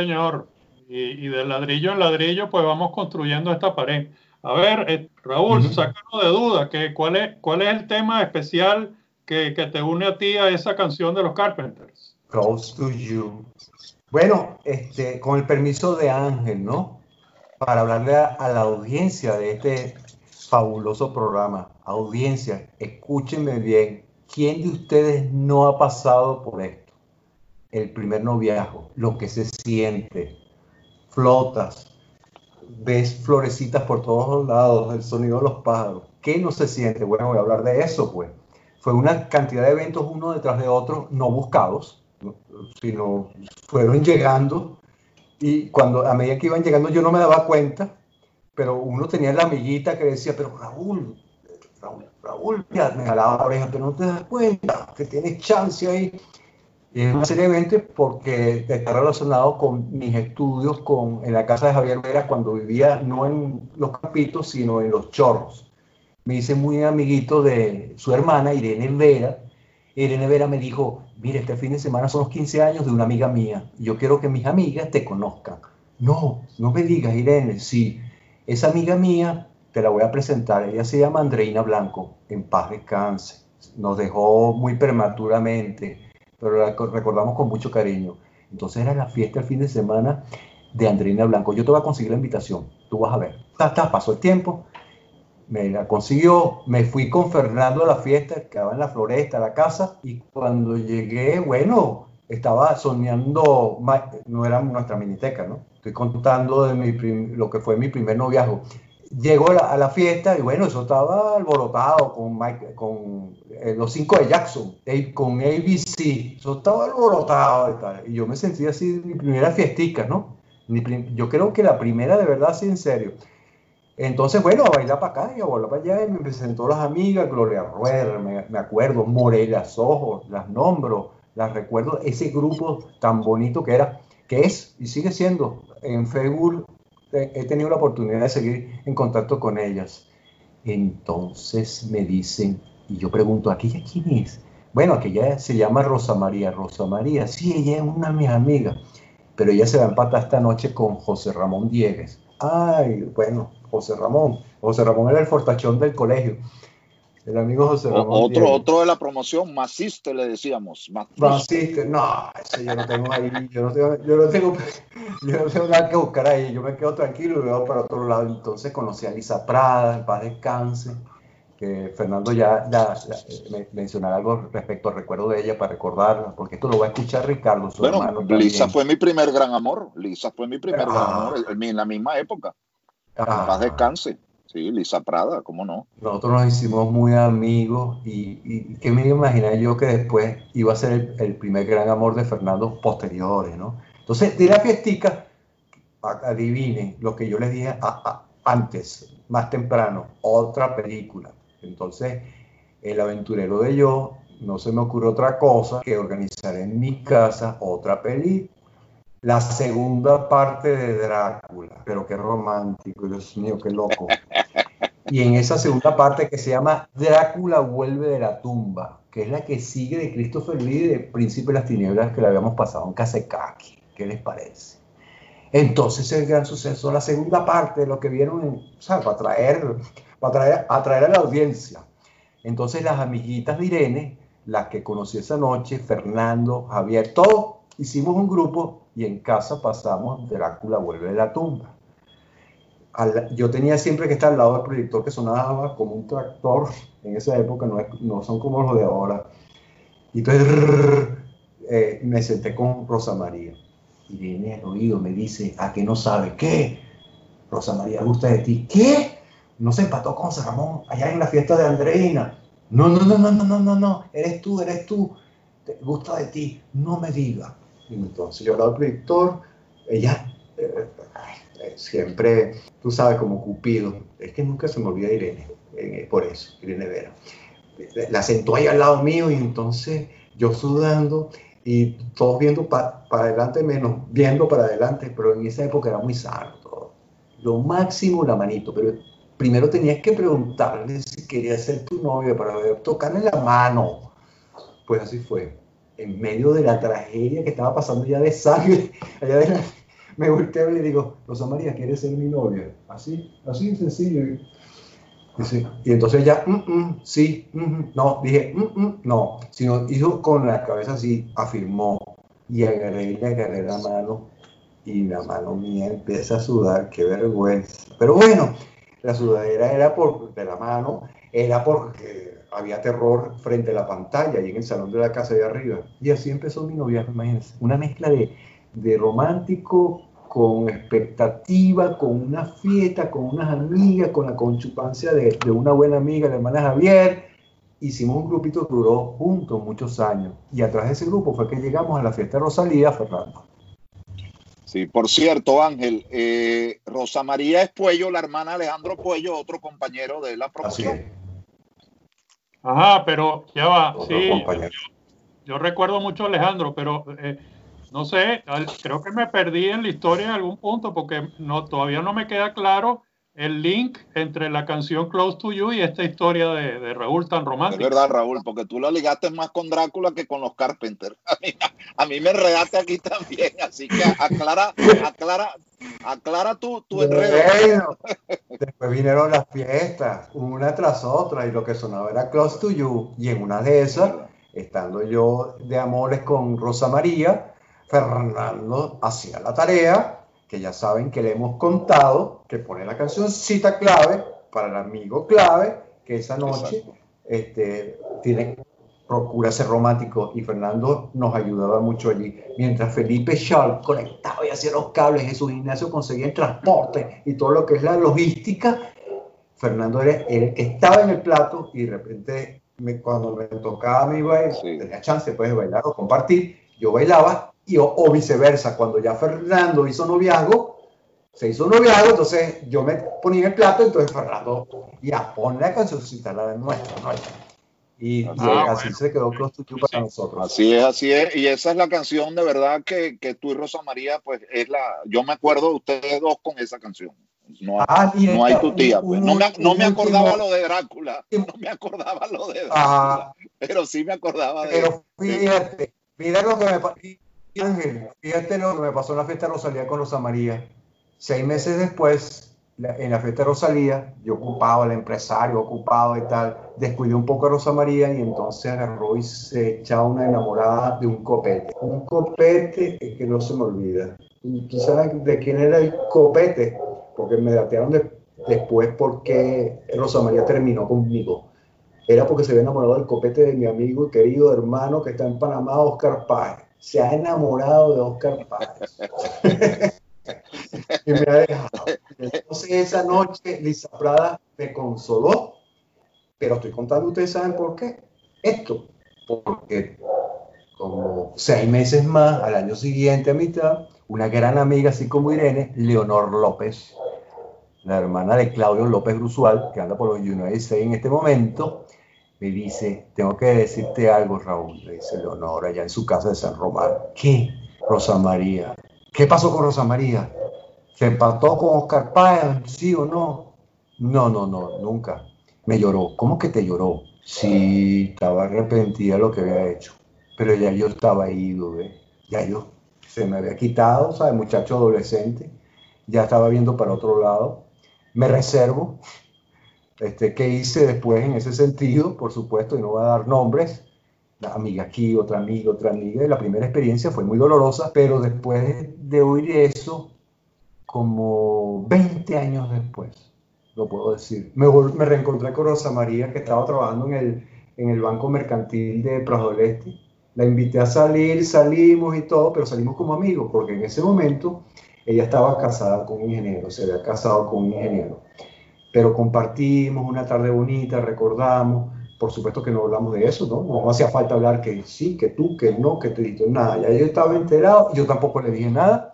Señor. Y, y de ladrillo en ladrillo, pues vamos construyendo esta pared. A ver, eh, Raúl, Ujú. sácanos de duda, que, ¿cuál, es, ¿cuál es el tema especial que, que te une a ti a esa canción de los Carpenters? Close to you. Bueno, este, con el permiso de Ángel, ¿no? Para hablarle a, a la audiencia de este fabuloso programa. Audiencia, escúchenme bien. ¿Quién de ustedes no ha pasado por esto? El primer noviazgo, lo que se siente, flotas, ves florecitas por todos lados, el sonido de los pájaros. ¿Qué no se siente? Bueno, voy a hablar de eso, pues. Fue una cantidad de eventos uno detrás de otro, no buscados, ¿no? sino fueron llegando y cuando a medida que iban llegando yo no me daba cuenta, pero uno tenía la amiguita que decía, pero Raúl, Raúl, Raúl, me jalaba la oreja, pero no te das cuenta que tienes chance ahí. Y serie de eventos porque está relacionado con mis estudios con, en la casa de Javier Vera cuando vivía no en los Capitos, sino en los Chorros. Me hice muy amiguito de su hermana, Irene Vera. Irene Vera me dijo, mire, este fin de semana son los 15 años de una amiga mía. Yo quiero que mis amigas te conozcan. No, no me digas, Irene, sí. Esa amiga mía te la voy a presentar. Ella se llama Andreina Blanco. En paz descanse. Nos dejó muy prematuramente, pero recordamos con mucho cariño. Entonces era la fiesta el fin de semana de Andreina Blanco. Yo te voy a conseguir la invitación. Tú vas a ver. Ta, pasó el tiempo. Me la consiguió. Me fui con Fernando a la fiesta. Quedaba en la floresta, la casa. Y cuando llegué, bueno, estaba soñando. No era nuestra miniteca, ¿no? Estoy contando de mi lo que fue mi primer noviazgo. Llego a la, fiesta y bueno, eso estaba alborotado con, con eh, los cinco de Jackson, con ABC, eso estaba alborotado y tal. Y yo me sentí así, mi primera fiestica, ¿no? Mi prim- yo creo que la primera de verdad, así en serio. Entonces, bueno, a bailar para acá y a bailar para allá, y me presentó las amigas, Gloria Rueda, me, acuerdo, Morelia Ojos, las nombro, las recuerdo, ese grupo tan bonito que era, que es y sigue siendo. En Facebook he tenido la oportunidad de seguir en contacto con ellas. Entonces me dicen, y yo pregunto, ¿aquella quién es? Bueno, aquella se llama Rosa María. Rosa María, sí, ella es una de mis amigas, pero ella se va a empatar esta noche con José Ramón Diegues. Ay, bueno, José Ramón. José Ramón era el fortachón del colegio. El amigo José O- Ramón otro, otro de la promoción, Maciste le decíamos. Maciste. No, eso yo no tengo ahí, yo no tengo, yo no tengo, yo no tengo nada que buscar ahí, yo me quedo tranquilo y veo para otro lado. Entonces conocí a Lisa Prada, en paz descanse, que Fernando ya, ya, ya, eh, me- mencionará algo respecto al recuerdo de ella para recordarla, porque esto lo va a escuchar Ricardo, su Bueno, hermano. Lisa también. fue mi primer gran amor. Lisa fue mi primer gran Ah. amor en, en la misma época. En Ah, paz descanse. Sí, Lisa Prada, ¿cómo no? Nosotros nos hicimos muy amigos y, que me imaginar yo que después iba a ser el, primer gran amor de Fernando posteriores, ¿no? Entonces, de la fiestica, adivinen lo que yo les dije antes, más temprano, otra película. Entonces, el aventurero de yo, no se me ocurre otra cosa que organizar en mi casa otra película. La segunda parte de Drácula, pero qué romántico, Dios mío, qué loco. Y en esa segunda parte que se llama Drácula vuelve de la tumba, que es la que sigue de Christopher Lee de Príncipe de las Tinieblas que le habíamos pasado en Kasekaki. ¿Qué les parece? Entonces el gran suceso, la segunda parte lo que vieron, o sea, para atraer, para atraer, atraer a la audiencia. Entonces las amiguitas de Irene, las que conocí esa noche, Fernando, Javier, todos hicimos un grupo y en casa pasamos Drácula vuelve de la tumba. yo tenía siempre que estar al lado del proyector que sonaba como un tractor. En esa época no, no son como los de ahora. Y entonces eh, me senté con Rosa María. Y viene al oído, me dice, ¿a que no sabe qué? Rosa María gusta de ti. ¿Qué? No se empató con San Ramón allá en la fiesta de Andreina. No, no, no, no, no, no, no, no. Eres tú, eres tú. Gusta de ti. No me diga. Entonces yo hablaba al proyector. Ella eh, eh, siempre, tú sabes, como Cupido. Es que nunca se me olvida Irene. eh, por eso, Irene Vera. La sentó ahí al lado mío y entonces yo sudando y todos viendo pa- para adelante menos viendo para adelante, pero en esa época era muy sano todo. Lo máximo la manito, pero primero tenías que preguntarle si quería ser tu novia para ver, tocarle la mano. Pues así fue. En medio de la tragedia que estaba pasando ya de sangre, (laughs) allá de me volteo y le digo, Rosa María, ¿quieres ser mi novia? Así, así sencillo. Dice, y entonces ya, "Mm, mm, sí, mm, mm". no, dije, "Mm, mm", no, sino hizo con la cabeza así, afirmó, y agarré y agarré la mano, y la mano mía empieza a sudar, qué vergüenza. Pero bueno, la sudadera era por de la mano, era porque había terror frente a la pantalla y en el salón de la casa de arriba. Y así empezó mi noviazgo, imagínense, una mezcla de, de romántico con expectativa, con una fiesta, con unas amigas, con la conchupancia de, de una buena amiga, la hermana Javier. Hicimos un grupito que duró juntos muchos años. Y a través de ese grupo fue que llegamos a la fiesta de Rosalía, Fernando. Sí, por cierto, Ángel, eh, Rosa María es Puello, la hermana Alejandro Puello, otro compañero de la Así promoción. es. Ajá, pero ya va. Otro Sí, compañero. yo recuerdo mucho a Alejandro, pero eh, no sé, al- creo que me perdí en la historia en algún punto porque no, todavía no me queda claro el link entre la canción Close to You y esta historia de, de Raúl tan Es romántica. verdad, Raúl, porque tú la ligaste más con Drácula que con los Carpenter. (laughs) A mí, a mí me enredaste aquí también, así que aclara, aclara, aclara tu, tu enredo. Bueno, después vinieron las fiestas, una tras otra, y lo que sonaba era Close to You. Y en una de esas, estando yo de amores con Rosa María, Fernando hacía la tarea, que ya saben que le hemos contado, que pone la canción cita clave para el amigo clave, que esa noche Exacto. este, tiene, procura ser romántico y Fernando nos ayudaba mucho allí. Mientras Felipe Schall conectaba y hacía los cables, Jesús Ignacio conseguía el transporte y todo lo que es la logística, Fernando era, el que estaba en el plato y de repente me- cuando me tocaba a mí bailar, Sí. tenía chance pues, de bailar o compartir, yo bailaba y, o, o viceversa, cuando ya Fernando hizo noviazgo, se hizo noviazgo, entonces yo me ponía en el plato, entonces Fernando, ya, pon la cancioncita, la de nuestra, nuestra. Y, y Ah, así se quedó Close to You para nosotros. Así es, así es. Y esa es la canción de verdad que, que tú y Rosa María, pues es la. Yo me acuerdo de ustedes dos con esa canción. No, Ah, no hay tu tía. pues. No me, no me acordaba lo de Drácula. No me acordaba lo de Drácula. Ah, Pero sí me acordaba de. pero fíjate, mira lo que me pasó, Ángel, fíjate lo que me pasó en la fiesta de Rosalía con Rosa María. Seis meses después, la- en la fiesta de Rosalía, yo ocupado, el empresario ocupado y tal, descuidé un poco a Rosa María y entonces agarró y se echaba una enamorada de un copete. Un copete que no se me olvida. ¿Y ¿Tú sabes de quién era el copete? Porque me datearon de- después porque Rosa María terminó conmigo. Era porque se había enamorado del copete de mi amigo y querido hermano que está en Panamá, Oscar Páez. Se ha enamorado de Oscar Páez. (laughs) y me ha dejado. Entonces esa noche Lisa Prada me consoló, pero estoy contando, ustedes saben por qué. Esto, porque como seis meses más, al año siguiente a mitad, una gran amiga, así como Irene, Leonor López, la hermana de Claudio López Grusual, que anda por los United States en este momento, me dice, tengo que decirte algo, Raúl, le dice Leonor, allá en su casa de San Román. ¿Qué? Rosa María. ¿Qué pasó con Rosa María? ¿Se empató con Oscar Páez? ¿Sí o no? No, no, no, nunca. Me lloró. ¿Cómo que te lloró? Sí, estaba arrepentida de lo que había hecho. Pero ya yo estaba ido, ¿ves? Ya yo se me había quitado, ¿sabes? Muchacho adolescente. Ya estaba viendo para otro lado. Me reservo. Este, ¿Qué hice después en ese sentido? Por supuesto, y no voy a dar nombres. La amiga aquí, otra amiga, otra amiga. Y la primera experiencia fue muy dolorosa, pero después de oír eso, como 20 años después, lo puedo decir. Me, me reencontré con Rosa María, que estaba trabajando en el, en el Banco Mercantil de Prajo del Este. La invité a salir, salimos y todo, pero salimos como amigos, porque en ese momento ella estaba casada con un ingeniero, se había casado con un ingeniero. Pero compartimos una tarde bonita, recordamos, por supuesto que no hablamos de eso, ¿no? No hacía falta hablar que sí, que tú, que no, que te diste nada. Ya yo estaba enterado, yo tampoco le dije nada,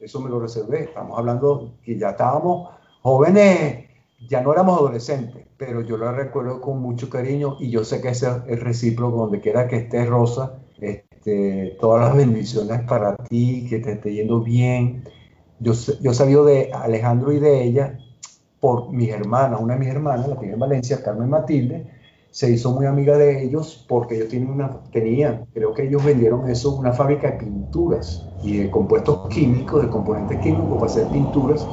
eso me lo reservé. Estamos hablando que ya estábamos jóvenes, ya no éramos adolescentes, pero yo la recuerdo con mucho cariño y yo sé que ese es recíproco, donde quiera que estés, Rosa, este, todas las bendiciones para ti, que te esté yendo bien. Yo, yo sabido de Alejandro y de ella por mis hermanas, una de mis hermanas, la tiene en Valencia, Carmen Matilde, se hizo muy amiga de ellos porque ellos tienen una, tenían, creo que ellos vendieron eso, una fábrica de pinturas y de compuestos químicos, de componentes químicos para hacer pinturas.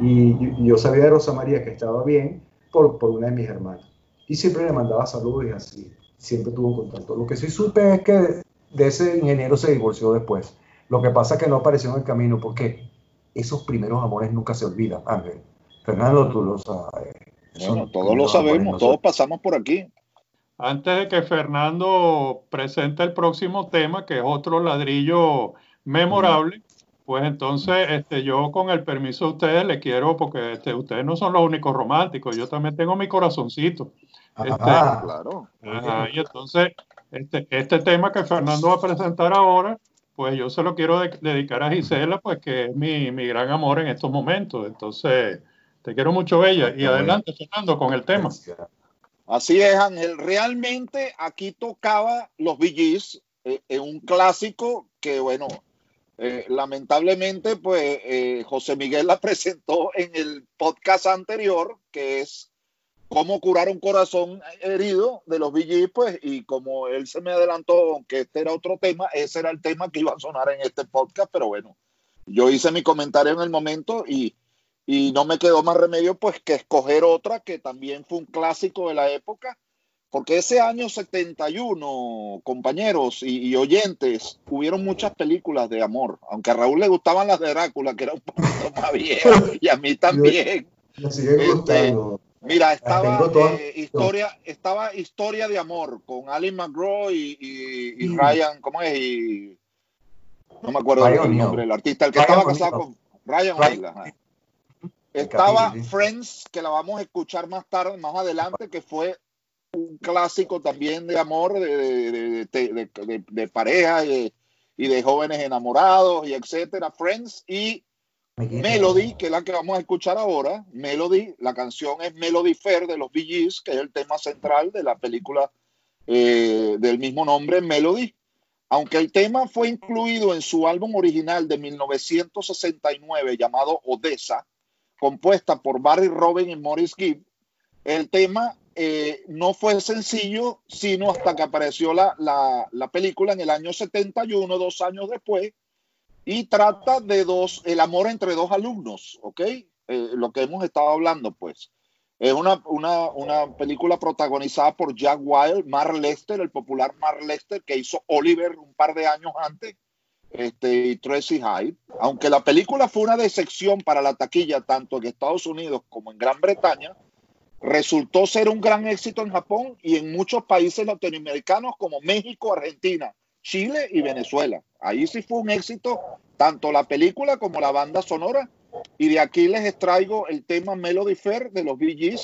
Y yo, sabía de Rosa María que estaba bien por, por una de mis hermanas. Y siempre le mandaba saludos y así, siempre tuvo un contacto. Lo que sí supe es que de ese ingeniero se divorció después. Lo que pasa es que no apareció en el camino porque esos primeros amores nunca se olvidan, Ángel. Fernando, tú lo sabes. Bueno, Son todos lo sabemos, no todos pasamos por aquí. Antes de que Fernando presente el próximo tema, que es otro ladrillo memorable, pues entonces este, yo con el permiso de ustedes le quiero, porque este, ustedes no son los únicos románticos, yo también tengo mi corazoncito. Ajá. Claro. Ajá, y entonces este, este tema que Fernando va a presentar ahora, pues yo se lo quiero de- dedicar a Gisela, pues que es mi, mi gran amor en estos momentos. Entonces, te quiero mucho, Bella. Y adelante, Fernando, con el tema. Así es, Ángel. Realmente aquí tocaba los Gees, eh, en un clásico que, bueno, eh, lamentablemente, pues eh, José Miguel la (laughs) presentó en el podcast anterior, que es cómo curar un corazón herido de los Gees, pues, y como él se me adelantó, aunque este era otro tema, ese era el tema que iba a sonar en este podcast, pero bueno, yo hice mi comentario en el momento y y no me quedó más remedio pues que escoger otra que también fue un clásico de la época, porque ese año 71, compañeros y, y oyentes, hubieron muchas películas de amor, aunque a Raúl le gustaban las de Drácula, que era un poquito más vieja, (laughs) y a mí también. Me sigue Este. Mira, estaba eh, historia, estaba historia de amor con Ali McGraw y, y- y Mm. Ryan, ¿cómo es? Y, no me acuerdo Ryan el nombre del artista, el que Ryan estaba casado con Ryan Ryan- Estaba. Friends, que la vamos a escuchar más tarde, más adelante, que fue un clásico también de amor, de, de, de- pareja y de, y de jóvenes enamorados y etcétera. Friends y. Melody, que es la que vamos a escuchar ahora. Melody, la canción es Melody Fair de los Bee Gees, que es el tema central de la película eh, del mismo nombre, Melody. Aunque el tema fue incluido en su álbum original de 1969 llamado Odessa, compuesta por Barry Robin y Morris Gibb, el tema eh, no fue sencillo, sino hasta que apareció la, la, la película en el año 71, dos años después, y trata de dos, el amor entre dos alumnos, ¿ok? Eh, lo que hemos estado hablando, pues. Es una, una, una película protagonizada por Jack Wild, Mark Lester, el popular Mark Lester, que hizo Oliver un par de años antes, este, y Tracy Hyde. Aunque la película fue una decepción para la taquilla, tanto en Estados Unidos como en Gran Bretaña, resultó ser un gran éxito en Japón y en muchos países latinoamericanos como México, Argentina, Chile y Venezuela. Ahí sí fue un éxito tanto la película como la banda sonora. Y de aquí les extraigo el tema Melody Fair de los Bee.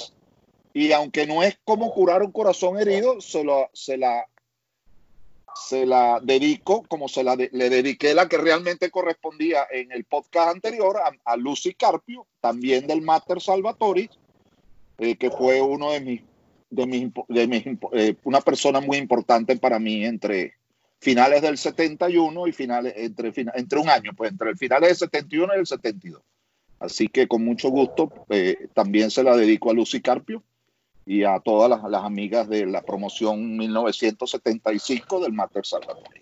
Y aunque no es como curar un corazón herido, se, lo- se la, se la dedico, como se la de- le dediqué la que realmente correspondía en el podcast anterior a, a Lucy Carpio, también del Mater Salvatori, eh, que fue uno de mis, de mis, de mis eh, una persona muy importante para mí entre finales del 71 y finales, entre, entre un año, pues entre el finales del 71 y el 72. Así que con mucho gusto eh, también se la dedico a Lucy Carpio y a todas las, amigas de la promoción 1975 del Mater Salvatore.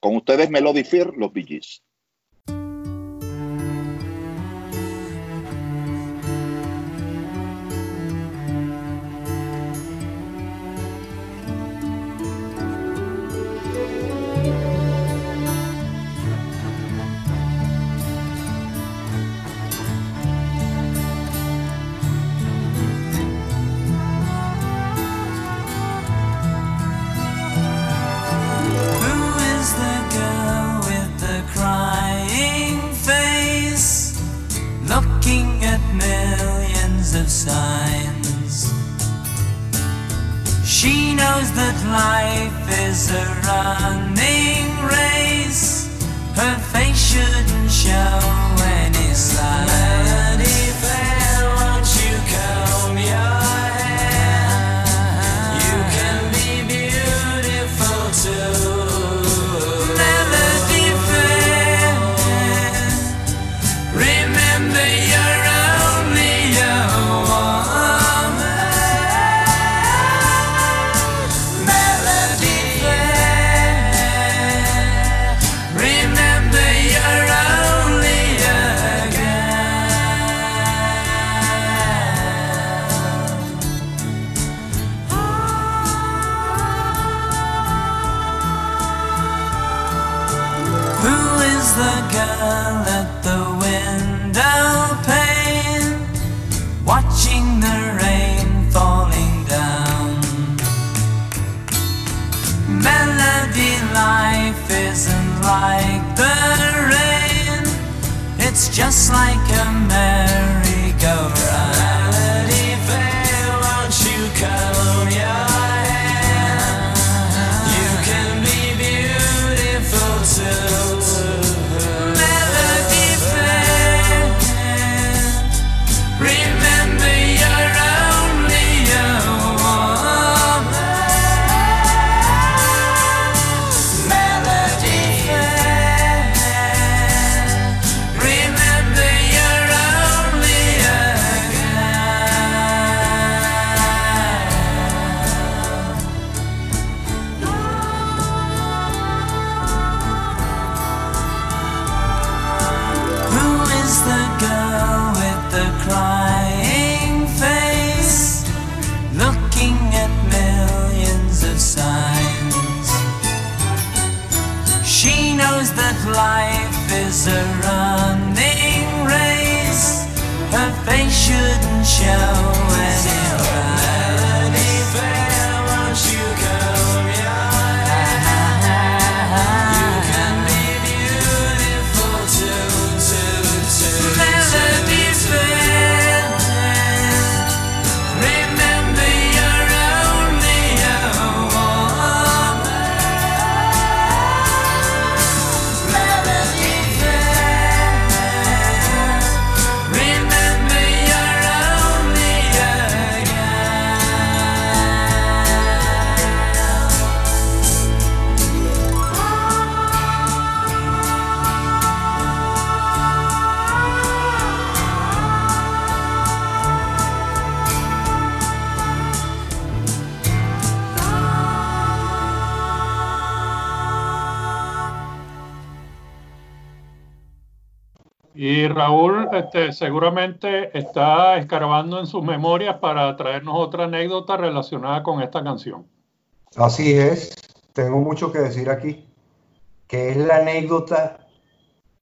Con ustedes Melody Fear, los Bee life is a running race. Her face este, seguramente está escarbando en sus memorias para traernos otra anécdota relacionada con esta canción. Así es, tengo mucho que decir aquí, que es la anécdota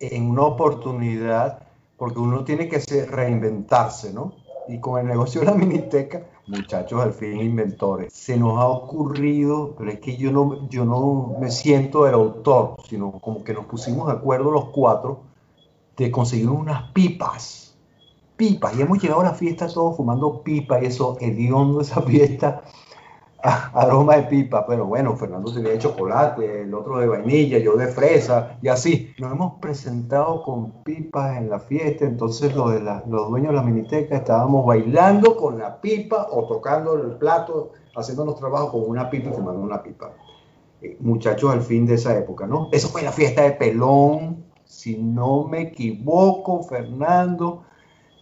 en una oportunidad, porque uno tiene que reinventarse, ¿no? Y con el negocio de la miniteca, muchachos, al fin inventores, se nos ha ocurrido, pero es que yo no, yo no me siento el autor, sino como que nos pusimos de acuerdo los cuatro de conseguir unas pipas, pipas, y hemos llegado a la fiesta todos fumando pipa y eso, hediondo esa fiesta, aroma de pipa, pero bueno, Fernando se de chocolate, el otro de vainilla, yo de fresa y así. Nos hemos presentado con pipas en la fiesta, entonces los, de los dueños de la miniteca estábamos bailando con la pipa o tocando el plato, haciéndonos trabajo con una pipa fumando una pipa. Eh, muchachos al fin de esa época, ¿no? Eso fue la fiesta de Pelón, si no me equivoco, Fernando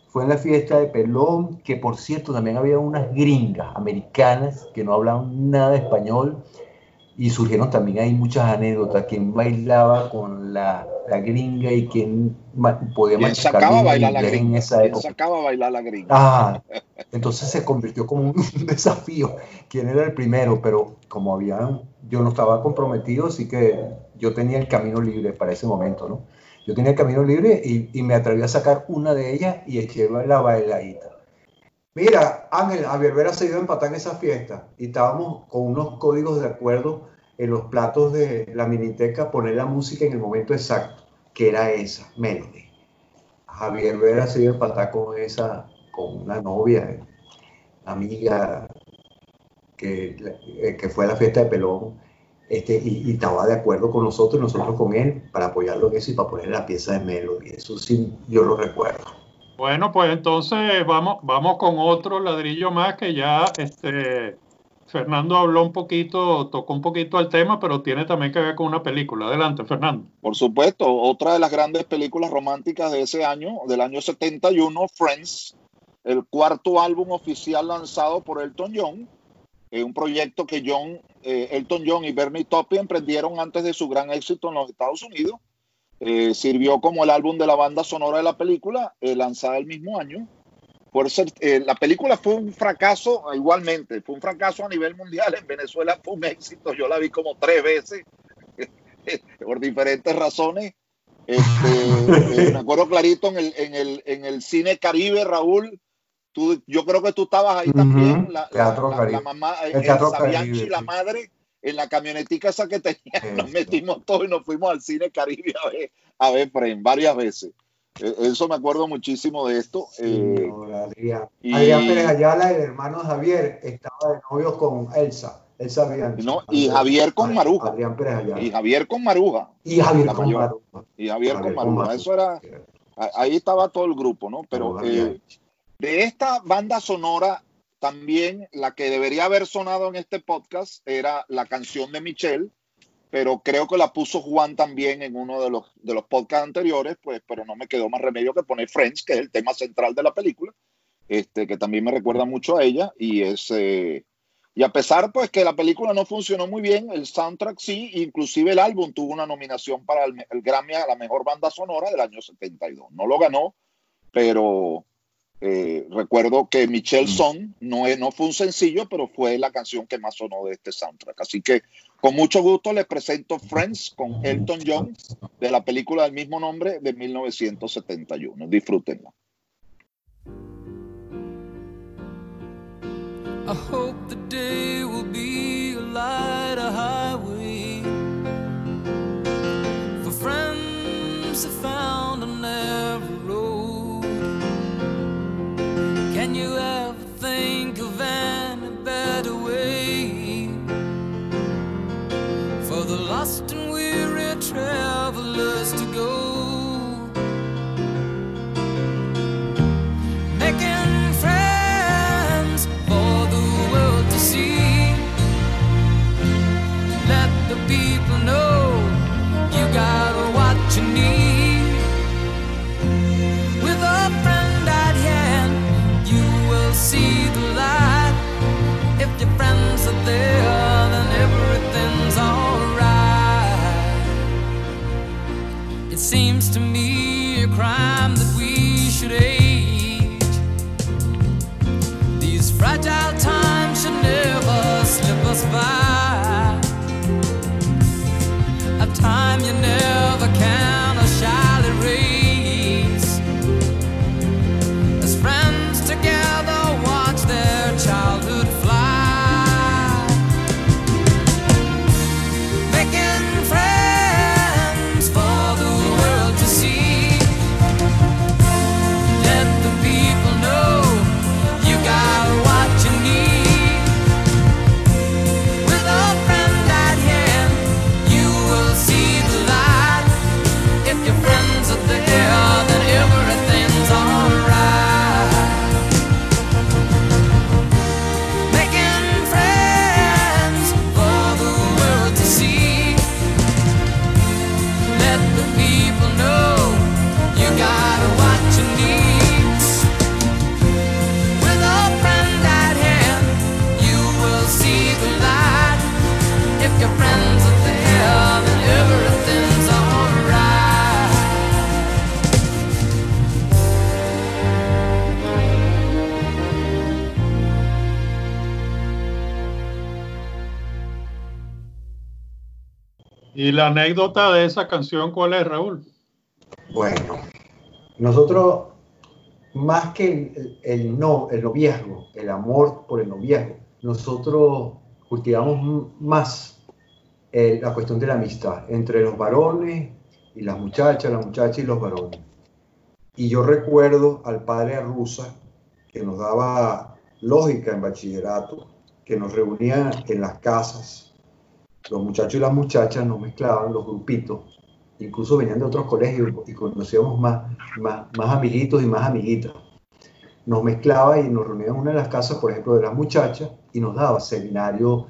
fue en la fiesta de Pelón, que por cierto también había unas gringas americanas que no hablaban nada de español y surgieron también ahí muchas anécdotas, quién bailaba con la, la gringa y quién ma- podía ¿Quién sacaba a bailar la inglés en gringa? esa ¿Quién época. sacaba a bailar la gringa? Ah, entonces se convirtió como un (laughs) desafío. ¿Quién era el primero? Pero como había, yo no estaba comprometido, así que yo tenía el camino libre para ese momento, ¿no? Yo tenía el camino libre y, me atreví a sacar una de ellas y eché la bailadita. Mira, Ángel, Javier Vera se iba a empatar en esa fiesta y estábamos con unos códigos de acuerdo en los platos de la miniteca, poner la música en el momento exacto, que era esa, Melody. Javier Vera se iba a empatar con esa, con una novia, eh, amiga, que, eh, que fue a la fiesta de Pelón, este, y, y estaba de acuerdo con nosotros y nosotros con él para apoyarlo en eso y para poner la pieza de Melody. Eso sí, yo lo recuerdo. Bueno, pues entonces vamos, vamos con otro ladrillo más que ya este, Fernando habló un poquito, tocó un poquito el tema, pero tiene también que ver con una película. Adelante, Fernando. Por supuesto, otra de las grandes películas románticas de ese año, del año 71, Friends, el cuarto álbum oficial lanzado por Elton John, eh, un proyecto que John, eh, Elton John y Bernie Taupin emprendieron antes de su gran éxito en los Estados Unidos. Eh, sirvió como el álbum de la banda sonora de la película, eh, lanzada el mismo año. Por ser, eh, la película fue un fracaso igualmente, fue un fracaso a nivel mundial. En Venezuela fue un éxito, yo la vi como tres veces (laughs) por diferentes razones. Este, (laughs) eh, me acuerdo clarito en el, en, el, en el cine Caribe, Raúl. Tú, yo creo que tú estabas ahí también. La, Teatro la- la mamá, eh, El Teatro Bianchi, Caribe, la madre, en la camionetica esa que tenía, (laughs) nos metimos todos y nos fuimos al cine Caribe a ver, a ver Friends, varias veces. Eh, Eso me acuerdo muchísimo de esto. eh, Adrián. y- Adrián Pérez Ayala, el hermano Javier, estaba de novio con Elsa. Elsa Bianchi. No, y Javier con Maruja. Adrián Pérez Ayala. y Javier con Maruja. Y Javier con. Maruja. Y Javier, con Javier con Maruja. Eso era, ahí estaba todo el grupo, ¿no? Pero eh. De esta banda sonora, también la que debería haber sonado en este podcast era la canción de Michelle, pero creo que la puso Juan también en uno de los, de los podcasts anteriores, pues, pero no me quedó más remedio que poner Friends, que es el tema central de la película, este, que también me recuerda mucho a ella, y es... eh, y a pesar pues que la película no funcionó muy bien, el soundtrack sí, inclusive el álbum tuvo una nominación para el, Grammy a la mejor banda sonora del año 72. No lo ganó, pero eh, recuerdo que Michelle Son no, es- no fue un sencillo, pero fue la canción que más sonó de este soundtrack. Así que con mucho gusto les presento Friends con Elton John de la película del mismo nombre de 1971. Disfrútenla. I hope the day will be a light, a highway for friends I found lost and weary travelers to go? making friends for the world to see. Let the people know you got what you need. With a friend at hand, you will see seems to me a crime that we should age. These fragile times should never slip us by. A time you Y la anécdota de esa canción, ¿cuál es, Raúl? Bueno, nosotros, más que el, el no, el noviazgo, el amor por el noviazgo, nosotros cultivamos más eh, la cuestión de la amistad entre los varones y las muchachas, las muchachas y los varones. Y yo recuerdo al padre Arruza, que nos daba lógica en bachillerato, que nos reunía en las casas. Los muchachos y las muchachas nos mezclaban los grupitos, incluso venían de otros colegios y conocíamos más, más, amiguitos y más amiguitas. Nos mezclaba y nos reunía en una de las casas, por ejemplo, de las muchachas, y nos daba seminario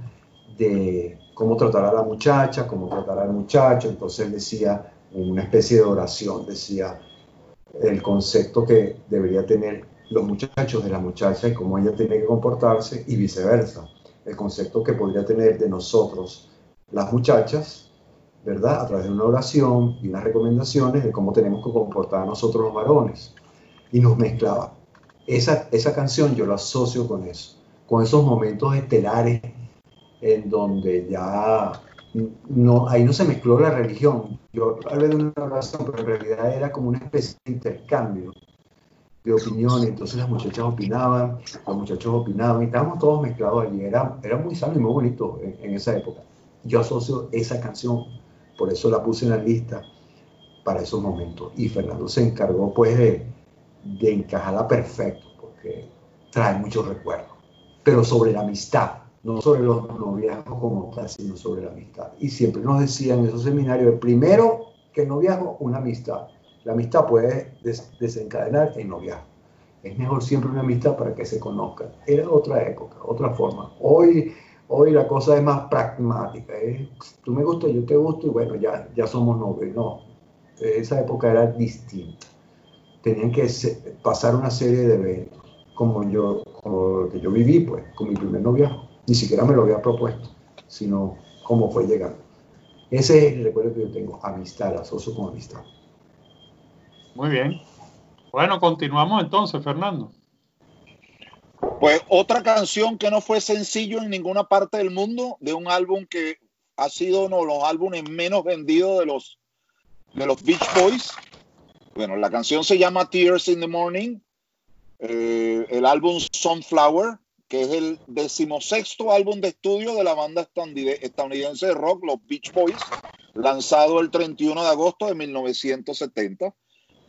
de cómo tratar a la muchacha, cómo tratar al muchacho. Entonces decía una especie de oración, decía el concepto que debería tener los muchachos de la muchacha y cómo ella tiene que comportarse y viceversa. El concepto que podría tener de nosotros las muchachas, ¿verdad? A través de una oración y unas recomendaciones de cómo tenemos que comportar a nosotros los varones. Y nos mezclaba. Esa, esa canción yo la asocio con eso, con esos momentos estelares en donde ya no, ahí no se mezcló la religión. Yo hablé de una oración, pero en realidad era como una especie de intercambio de opiniones. Entonces las muchachas opinaban, los muchachos opinaban y estábamos todos mezclados allí. Era, era muy sano y muy bonito en, en esa época. Yo asocio esa canción, por eso la puse en la lista para esos momentos. Y Fernando se encargó pues de, de encajarla perfecto, porque trae muchos recuerdos. Pero sobre la amistad, no sobre los noviazgos como tal, sino sobre la amistad. Y siempre nos decían en esos seminarios, el primero que el noviazgo, una amistad. La amistad puede des desencadenar el noviazgo. Es mejor siempre una amistad para que se conozcan. Era otra época, otra forma. Hoy, hoy la cosa es más pragmática. ¿eh? Tú me gustas, yo te gusto y bueno, ya, ya somos novios. No, esa época era distinta. Tenían que pasar una serie de eventos, como yo, como lo que yo viví, pues, con mi primer noviazgo ni siquiera me lo había propuesto, sino cómo fue llegando. Ese es el recuerdo que yo tengo, amistad, asocio con amistad. Muy bien. Bueno, continuamos entonces, Fernando. Pues otra canción que no fue sencillo en ninguna parte del mundo, de un álbum que ha sido uno de los álbumes menos vendidos de los, de los Beach Boys. Bueno, la canción se llama Tears in the Morning. Eh, el álbum Sunflower que es el decimosexto álbum de estudio de la banda estadounidense de rock, los Beach Boys, lanzado el 31 de agosto de 1970.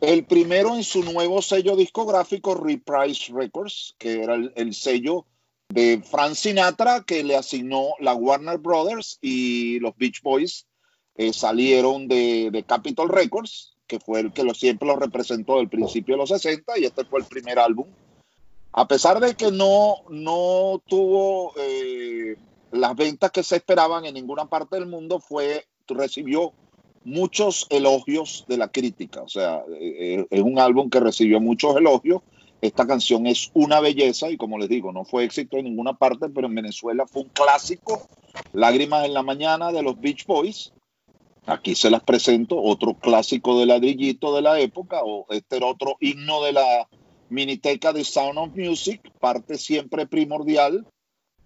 El primero en su nuevo sello discográfico, Reprise Records, que era el, el sello de Frank Sinatra, que le asignó la Warner Brothers y los Beach Boys eh, salieron de, de, Capitol Records, que fue el que lo, siempre lo representó del principio de los 60, y este fue el primer álbum. A pesar de que no, no tuvo eh, las ventas que se esperaban en ninguna parte del mundo, fue, recibió muchos elogios de la crítica. O sea, eh, es un álbum que recibió muchos elogios. Esta canción es una belleza y como les digo, no fue éxito en ninguna parte, pero en Venezuela fue un clásico. Lágrimas en la mañana de los Beach Boys. Aquí se las presento, otro clásico de ladrillito de la época, o este otro himno de la, Miniteca de Sound of Music, parte siempre primordial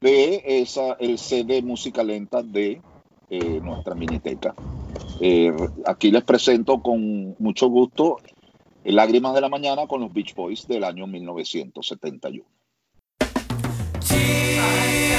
de esa, el CD música lenta de eh, nuestra Miniteca. Eh, aquí les presento con mucho gusto Lágrimas de la Mañana con los Beach Boys del año 1971. I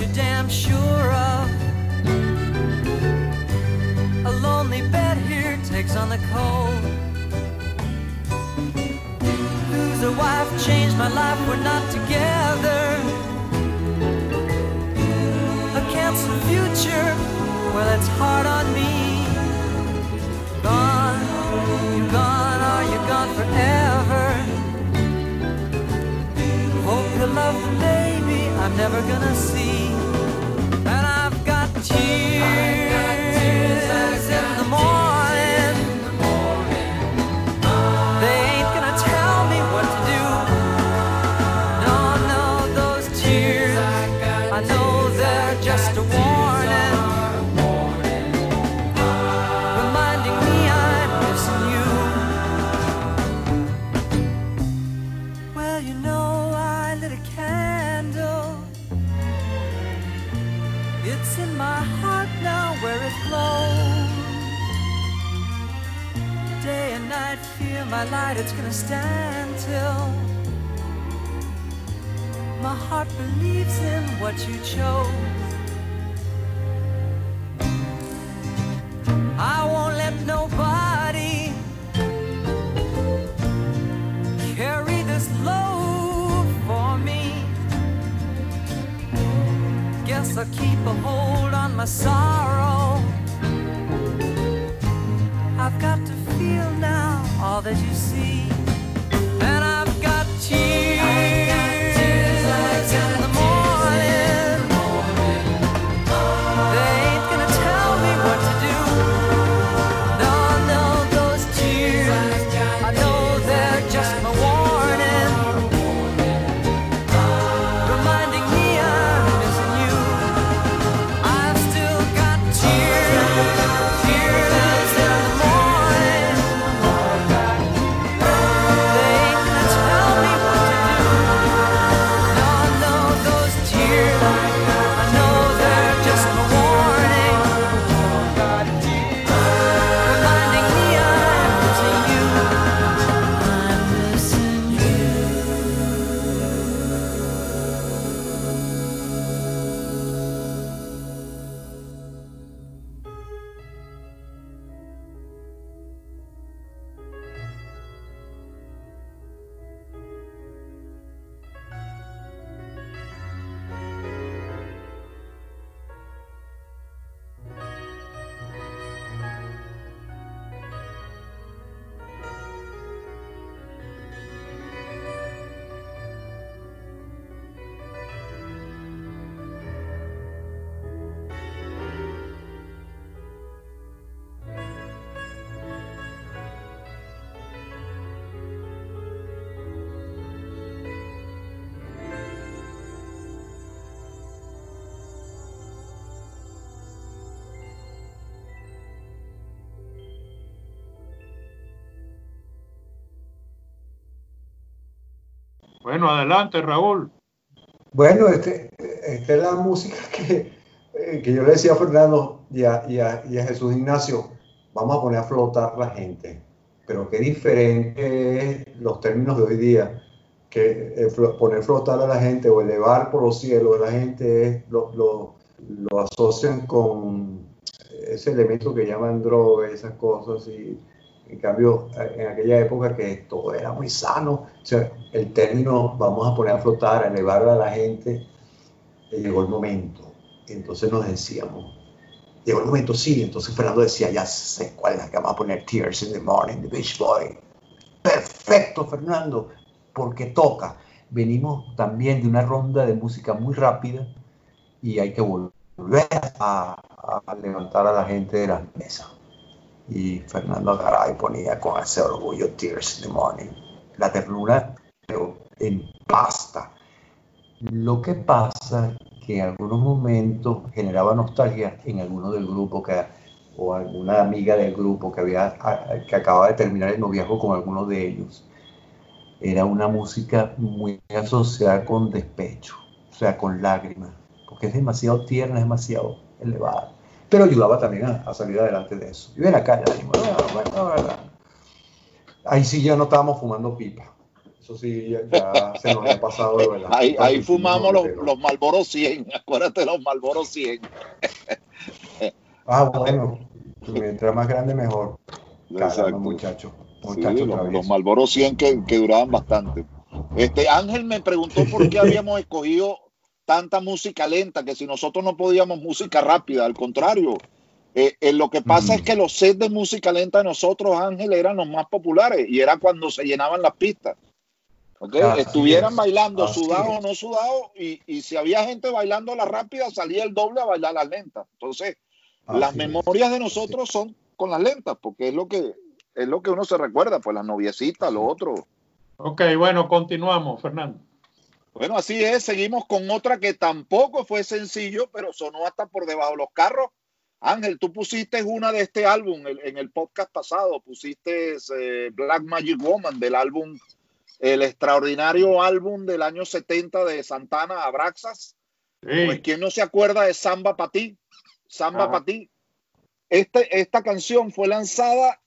you're damn sure of. A lonely bed here takes on the cold. Lose a wife, changed my life, we're not together. A canceled future, well, it's hard on me. Gone, you're gone, are you gone forever? Hope you love the baby I'm never gonna see. Gonna stand till my heart believes in what you chose. I won't let nobody carry this load for me. Guess I'll keep a hold on my sorrow. I've got to feel now all that you see. And I've Bueno, adelante, Raúl. Bueno, este, esta es la música que, eh, que yo le decía a Fernando y a, y a- Jesús Ignacio, vamos a poner a flotar la gente, pero qué diferente es los términos de hoy día, que eh, poner flotar a la gente o elevar por los cielos a la gente es, lo, lo- lo asocian con ese elemento que llaman droga, esas cosas, y en cambio eh, en aquella época que todo era muy sano, el término vamos a poner a flotar, a elevar a la gente, llegó el momento. Entonces nos decíamos, llegó el momento, sí. Entonces Fernando decía, ya sé cuál es la que vamos a poner, Tears in the Morning, The Beach Boy. Perfecto, Fernando, porque toca. Venimos también de una ronda de música muy rápida y hay que volver a, a levantar a la gente de las mesas. Y Fernando Garay ponía con ese orgullo Tears in the Morning. La ternura, pero en pasta. Lo que pasa que en algunos momentos generaba nostalgia en alguno del grupo que, o alguna amiga del grupo que, había, que acababa de terminar el noviazgo con alguno de ellos. Era una música muy asociada con despecho, o sea, con lágrimas, porque es demasiado tierna, es demasiado elevada. Pero ayudaba también a, a salir adelante de eso. Y ven acá, el ánimo. "Ah, ah, verdad". Ahí sí ya no estábamos fumando pipa. Eso sí, ya, ya se nos había pasado de verdad. Ahí, fumamos los, los Malboro 100, (laughs) acuérdate de los Malboro 100. Ah, bueno, mientras más grande mejor. Caramba, muchacho. Sí, los, los Marlboro 100 que, que duraban bastante. Este Ángel me preguntó por qué (laughs) habíamos escogido tanta música lenta, que si nosotros no podíamos música rápida, al contrario. Eh, eh, lo que pasa Mm. es que los sets de música lenta de nosotros, Ángel, eran los más populares y era cuando se llenaban las pistas. ¿ok? Así Estuvieran es, bailando, así sudados o no sudados, y, y si había gente bailando la rápida, salía el doble a bailar las lentas. Entonces, las memorias de nosotros son con las lentas, porque es lo que es lo que uno se recuerda, pues las noviecitas, lo otro. Ok, bueno, continuamos, Fernando. Bueno, así es, seguimos con otra que tampoco fue sencillo, pero sonó hasta por debajo de los carros. Ángel, tú pusiste una de este álbum en el podcast pasado, pusiste eh, Black Magic Woman del álbum, el extraordinario álbum del año 70 de Santana Abraxas. Pues Sí, quién no se acuerda de Samba para ti, Samba Ajá. para ti. Este, esta canción fue lanzada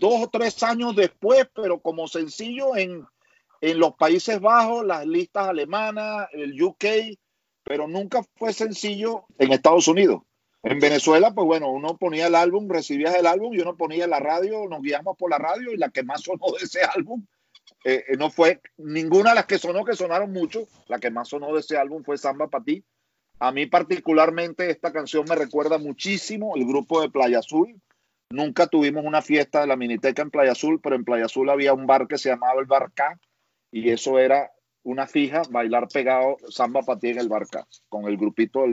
dos o tres años después, pero como sencillo en, en los Países Bajos, las listas alemanas, el UK, pero nunca fue sencillo en Estados Unidos. En Venezuela, pues bueno, uno ponía el álbum, recibías el álbum y uno ponía la radio, nos guiamos por la radio y la que más sonó de ese álbum eh, eh, no fue ninguna de las que sonó, que sonaron mucho, la que más sonó de ese álbum fue Samba para ti. A mí particularmente esta canción me recuerda muchísimo el grupo de Playa Azul. Nunca tuvimos una fiesta de la Miniteca en Playa Azul, pero en Playa Azul había un bar que se llamaba el Bar y eso era una fija, bailar pegado Samba para ti en el Bar K, con el grupito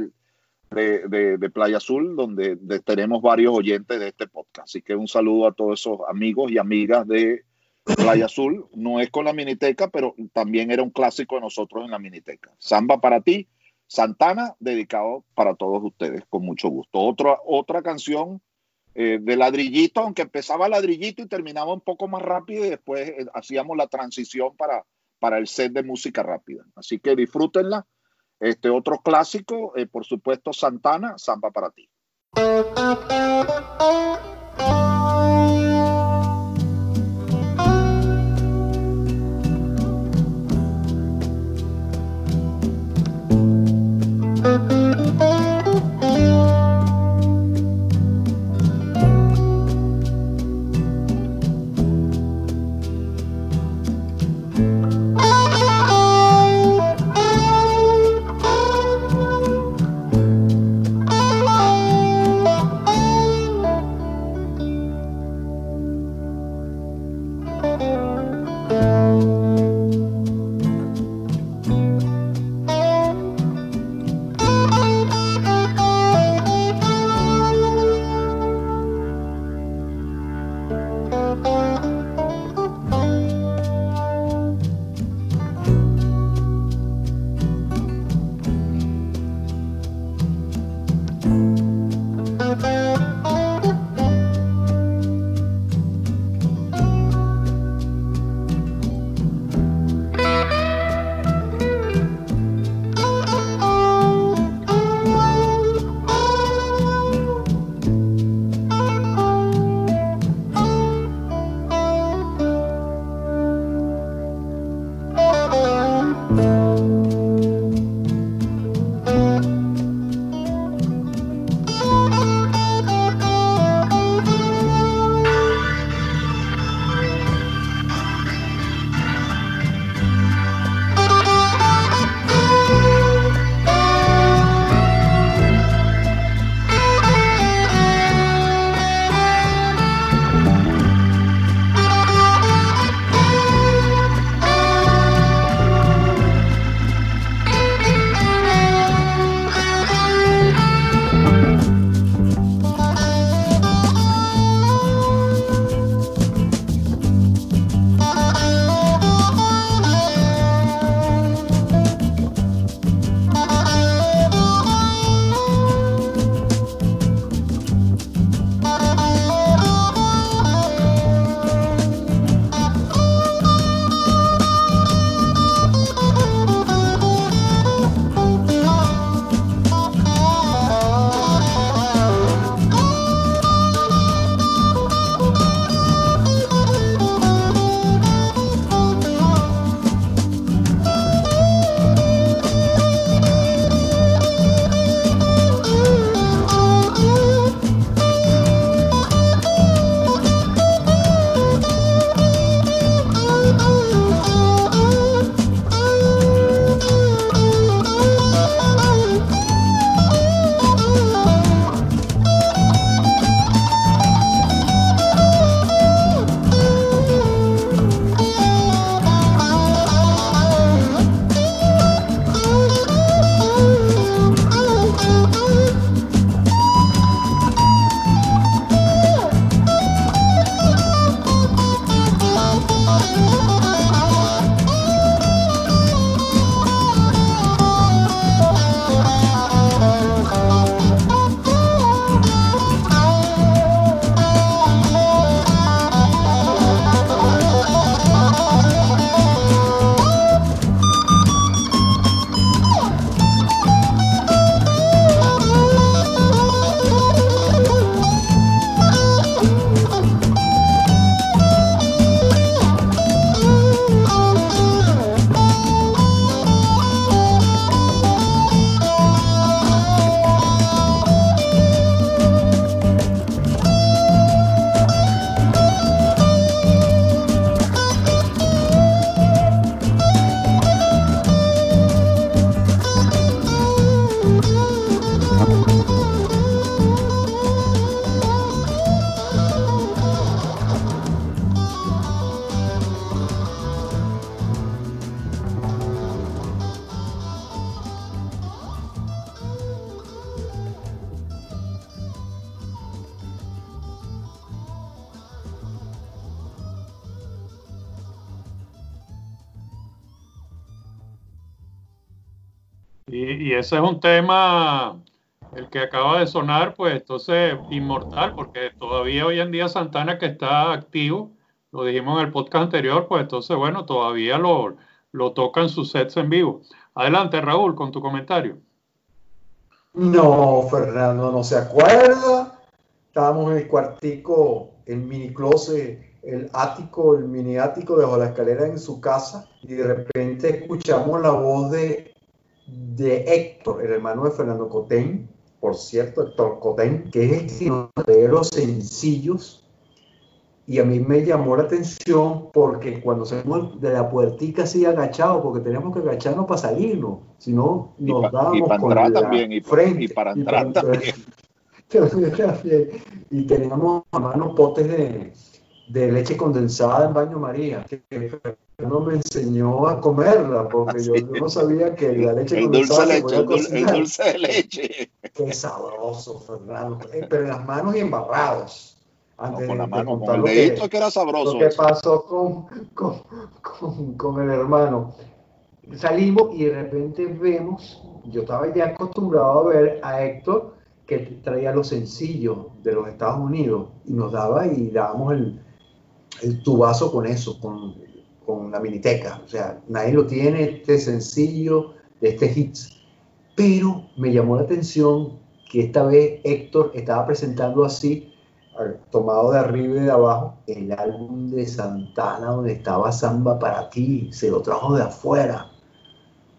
de, de- Playa Azul, donde de- tenemos varios oyentes de este podcast. Así que un saludo a todos esos amigos y amigas de Playa Azul. No es con la Miniteca, pero también era un clásico de nosotros en la Miniteca. Samba para ti, Santana, dedicado para todos ustedes, con mucho gusto. Otra, otra canción eh, de ladrillito, aunque empezaba ladrillito y terminaba un poco más rápido y después eh, hacíamos la transición para, para el set de música rápida. Así que disfrútenla. Este otro clásico, eh, por supuesto, Santana, Samba para ti. Tema, el que acaba de sonar, pues entonces inmortal, porque todavía hoy en día Santana que está activo, lo dijimos en el podcast anterior, pues entonces, bueno, todavía lo, lo tocan sus sets en vivo. Adelante, Raúl, con tu comentario. No, Fernando no se acuerda. Estábamos en el cuartico, el mini closet, el ático, el mini ático debajo de la escalera en su casa y de repente escuchamos la voz de, de Héctor, el hermano de Fernando Cotén, por cierto, Héctor Cotén, que es nos lee los sencillos y a mí me llamó la atención porque cuando salimos de la puertica así agachado, porque teníamos que agacharnos para salirnos, si no Y nos pa- y dábamos para con entrar la también, y frente. y para entrar también. (laughs) y teníamos a mano potes de, de leche condensada en baño María, que no me enseñó a comerla, porque yo, (laughs) yo no sabía que la leche El dulce condensada de se leche, podía el, dulce de leche. Qué sabroso, Fernando. Eh, Pero en las manos y embarrados. No, con la de mano, contar con el lo que- que era lo sabroso. que eso. pasó con, con, con, con el hermano. Salimos y de repente vemos, yo estaba ya acostumbrado a ver a Héctor que traía los sencillos de los Estados Unidos y nos daba y dábamos el, el tubazo con eso, con, con la miniteca. O sea, nadie lo tiene, este sencillo de este hits. Pero me llamó la atención que esta vez Héctor estaba presentando así tomado de arriba y de abajo, el álbum de Santana donde estaba Samba para ti, se lo trajo de afuera.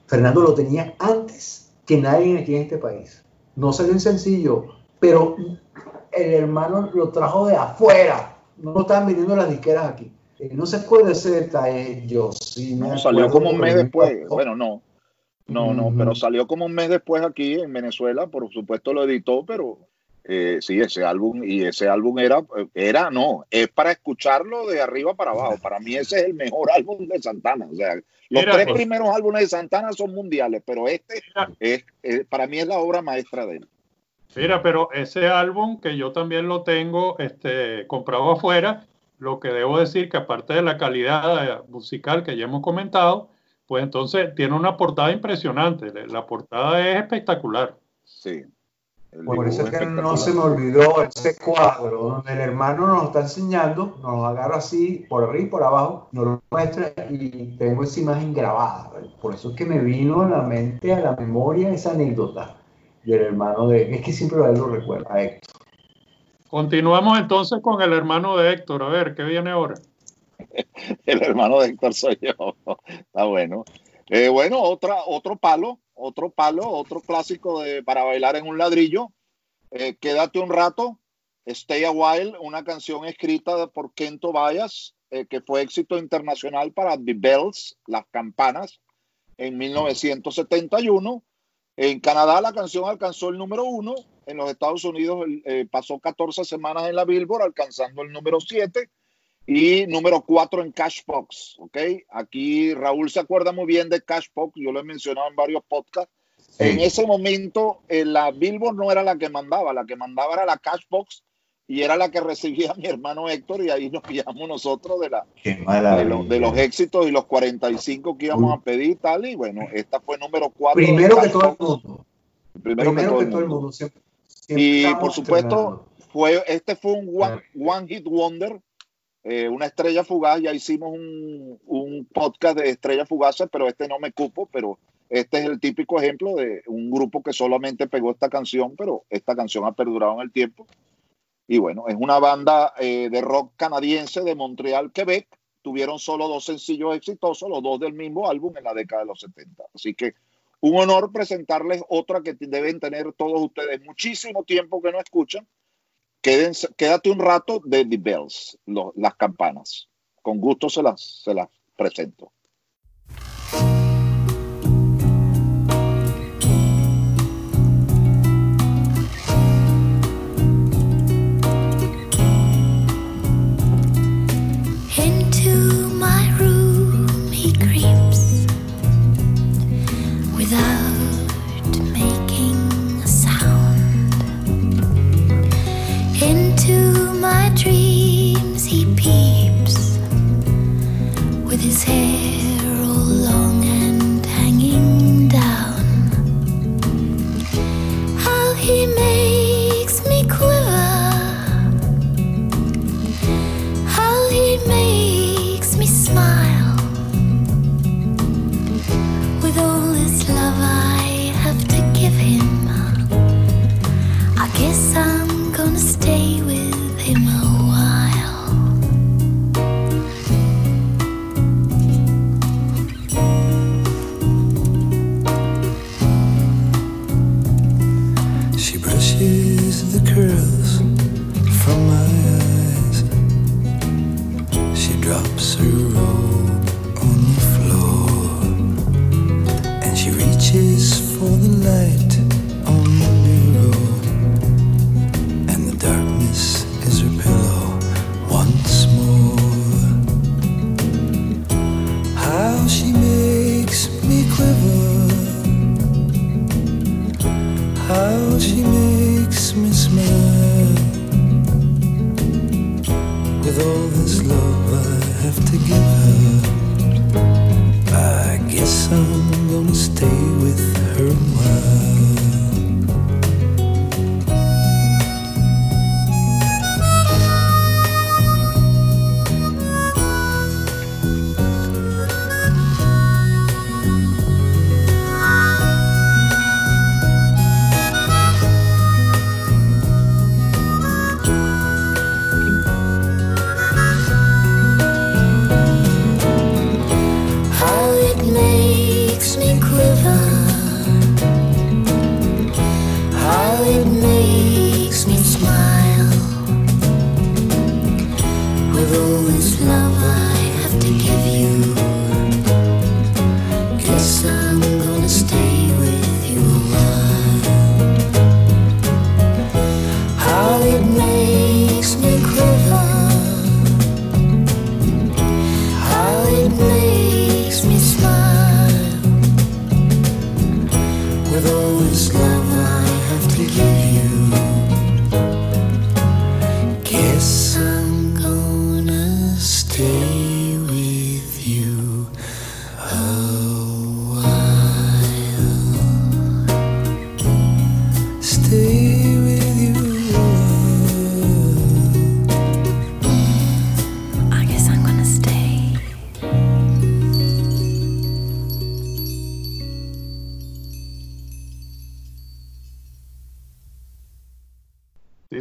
Fernando lo tenía antes que nadie aquí en este país. No salió en sencillo, pero el hermano lo trajo de afuera. No lo estaban vendiendo las disqueras aquí. Eh, No se detalle, yo sí me No, salió como un mes me después. impactó. Bueno, no. No, no, pero salió como un mes después aquí en Venezuela. Por supuesto lo editó, pero eh, sí, ese álbum, y ese álbum era, era, no, es para escucharlo de arriba para abajo. Para mí ese es el mejor (laughs) álbum de Santana. O sea, los tres pues. primeros álbumes de Santana son mundiales, pero este es- para mí es la obra maestra de él. Mira, pero ese álbum que yo también lo tengo este, comprado afuera, lo que debo decir que aparte de la calidad eh, musical que ya hemos comentado, pues entonces tiene una portada impresionante. La portada es espectacular. Sí. Por eso es que no se me olvidó ese cuadro donde el hermano nos está enseñando, nos agarra así por arriba y por abajo, nos lo muestra y tengo esa imagen grabada. Por eso es que me vino a la mente, a la memoria esa anécdota del hermano de... Es que siempre a él lo recuerda, a Héctor. Continuamos entonces con el hermano de Héctor. A ver, ¿qué viene ahora? (laughs) El hermano de Héctor soy yo. Está bueno. Eh, bueno, otra, otro palo, otro palo, otro clásico de, para bailar en un ladrillo. Eh, Quédate un rato. Stay a While, una canción escrita por Kento Bayas, eh, que fue éxito internacional para The Bells, las campanas, en 1971. En Canadá la canción alcanzó el número uno. En los Estados Unidos eh, pasó 14 semanas en la Billboard, alcanzando el número 7 y número 4 en Cashbox, ¿ok? Aquí Raúl se acuerda muy bien de Cashbox, yo lo he mencionado en varios podcasts. En ese momento eh, la Billboard no era la que mandaba, la que mandaba era la Cashbox y era la que recibía mi hermano Héctor y ahí nos guiamos nosotros de, la, de, lo- de los éxitos y los 45 que íbamos a pedir y tal. Y bueno, esta fue número 4. Primero que todo el mundo. Primero, Primero que todo el mundo. mundo. Siempre- siempre Y por supuesto, fue, este fue un one, one hit wonder, eh, una estrella fugaz. Ya hicimos un, un podcast de estrellas fugaces, pero este no me cupo, pero este es el típico ejemplo de un grupo que solamente pegó esta canción, pero esta canción ha perdurado en el tiempo. Y bueno, es una banda eh, de rock canadiense de Montreal, Quebec. Tuvieron solo dos sencillos exitosos, los dos del mismo álbum en la década de los 70. Así que un honor presentarles otra que deben tener todos ustedes muchísimo tiempo que no escuchan. Quédense, quédate un rato de The Bells, las campanas. Con gusto se las, se las presento. his head. For the light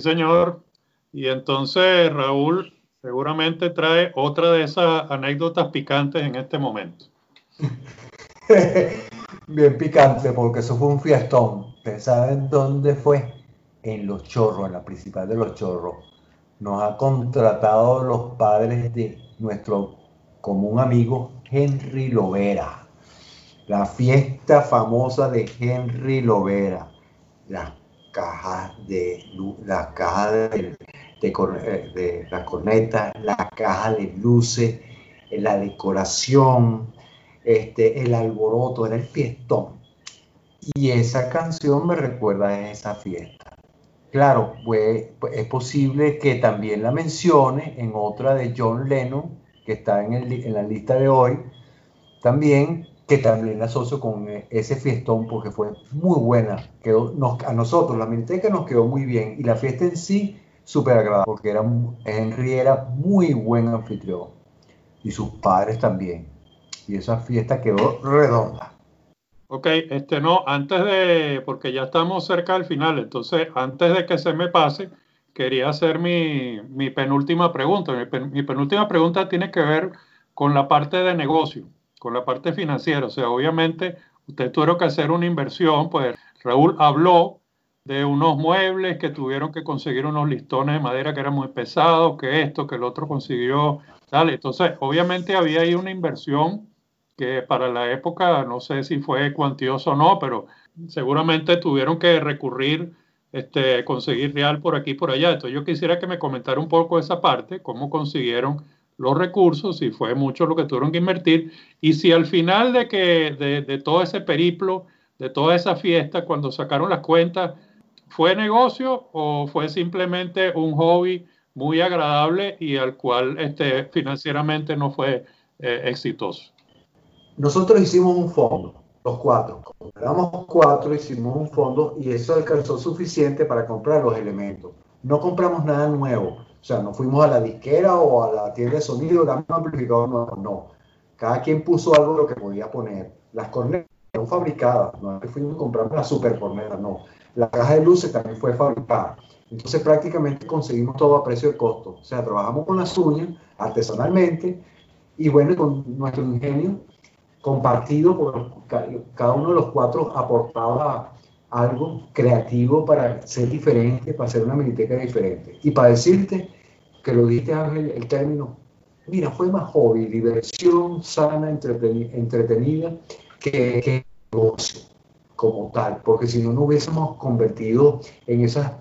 señor. Y entonces Raúl seguramente trae otra de esas anécdotas picantes en este momento. (laughs) Bien picante, porque eso fue un fiestón. ¿Ustedes saben dónde fue? En Los Chorros, en la principal de Los Chorros. Nos ha contratado los padres de nuestro común amigo Henry Lovera. La fiesta famosa de Henry Lovera. Las cajas de las cajas de, de eh, de la corneta, la caja de luces, eh, la decoración, este, el alboroto, era el fiestón. Y esa canción me recuerda a esa fiesta. Claro, pues, es posible que también la mencione en otra de John Lennon, que está en, el en la lista de hoy, también, que también la asocio con eh, ese fiestón porque fue muy buena. Quedó, nos- a nosotros, la Miniteca nos quedó muy bien y la fiesta en sí súper agradable porque era, Henry era muy buen anfitrión y sus padres también. Y esa fiesta quedó redonda. Ok, este no, antes de, porque ya estamos cerca del final, entonces antes de que se me pase, quería hacer mi, mi penúltima pregunta. Mi, pen- mi penúltima pregunta tiene que ver con la parte de negocio, con la parte financiera. O sea, obviamente ustedes tuvieron que hacer una inversión, pues Raúl habló de unos muebles que tuvieron que conseguir unos listones de madera que eran muy pesados, que esto, que el otro consiguió, tal. Entonces, obviamente había ahí una inversión que para la época, no sé si fue cuantioso o no, pero seguramente tuvieron que recurrir, este, conseguir real por aquí y por allá. Entonces yo quisiera que me comentara un poco esa parte, cómo consiguieron los recursos, si fue mucho lo que tuvieron que invertir, y si al final de, que, de, todo ese periplo, de toda esa fiesta, cuando sacaron las cuentas, ¿fue negocio o fue simplemente un hobby muy agradable y al cual este, financieramente no fue eh, exitoso? Nosotros hicimos un fondo, los cuatro. Como éramos cuatro, hicimos un fondo y eso alcanzó suficiente para comprar los elementos. No compramos nada nuevo. O sea, no fuimos a la disquera o a la tienda de sonido, dame un amplificador nuevo. No. Cada quien puso algo lo que podía poner. Las cornetas fueron fabricadas. No fuimos a comprar la super corneta, no. La caja de luces también fue fabricada. Entonces prácticamente conseguimos todo a precio de costo. O sea, trabajamos con las uñas artesanalmente y bueno, con nuestro ingenio compartido, por ca- cada uno de los cuatro aportaba algo creativo para ser diferente, para hacer una miniteca diferente. Y para decirte que lo diste Ángel, el término mira, fue más hobby, diversión sana, entreteni- entretenida, que, que negocio como tal, porque si no, no hubiésemos convertido en esas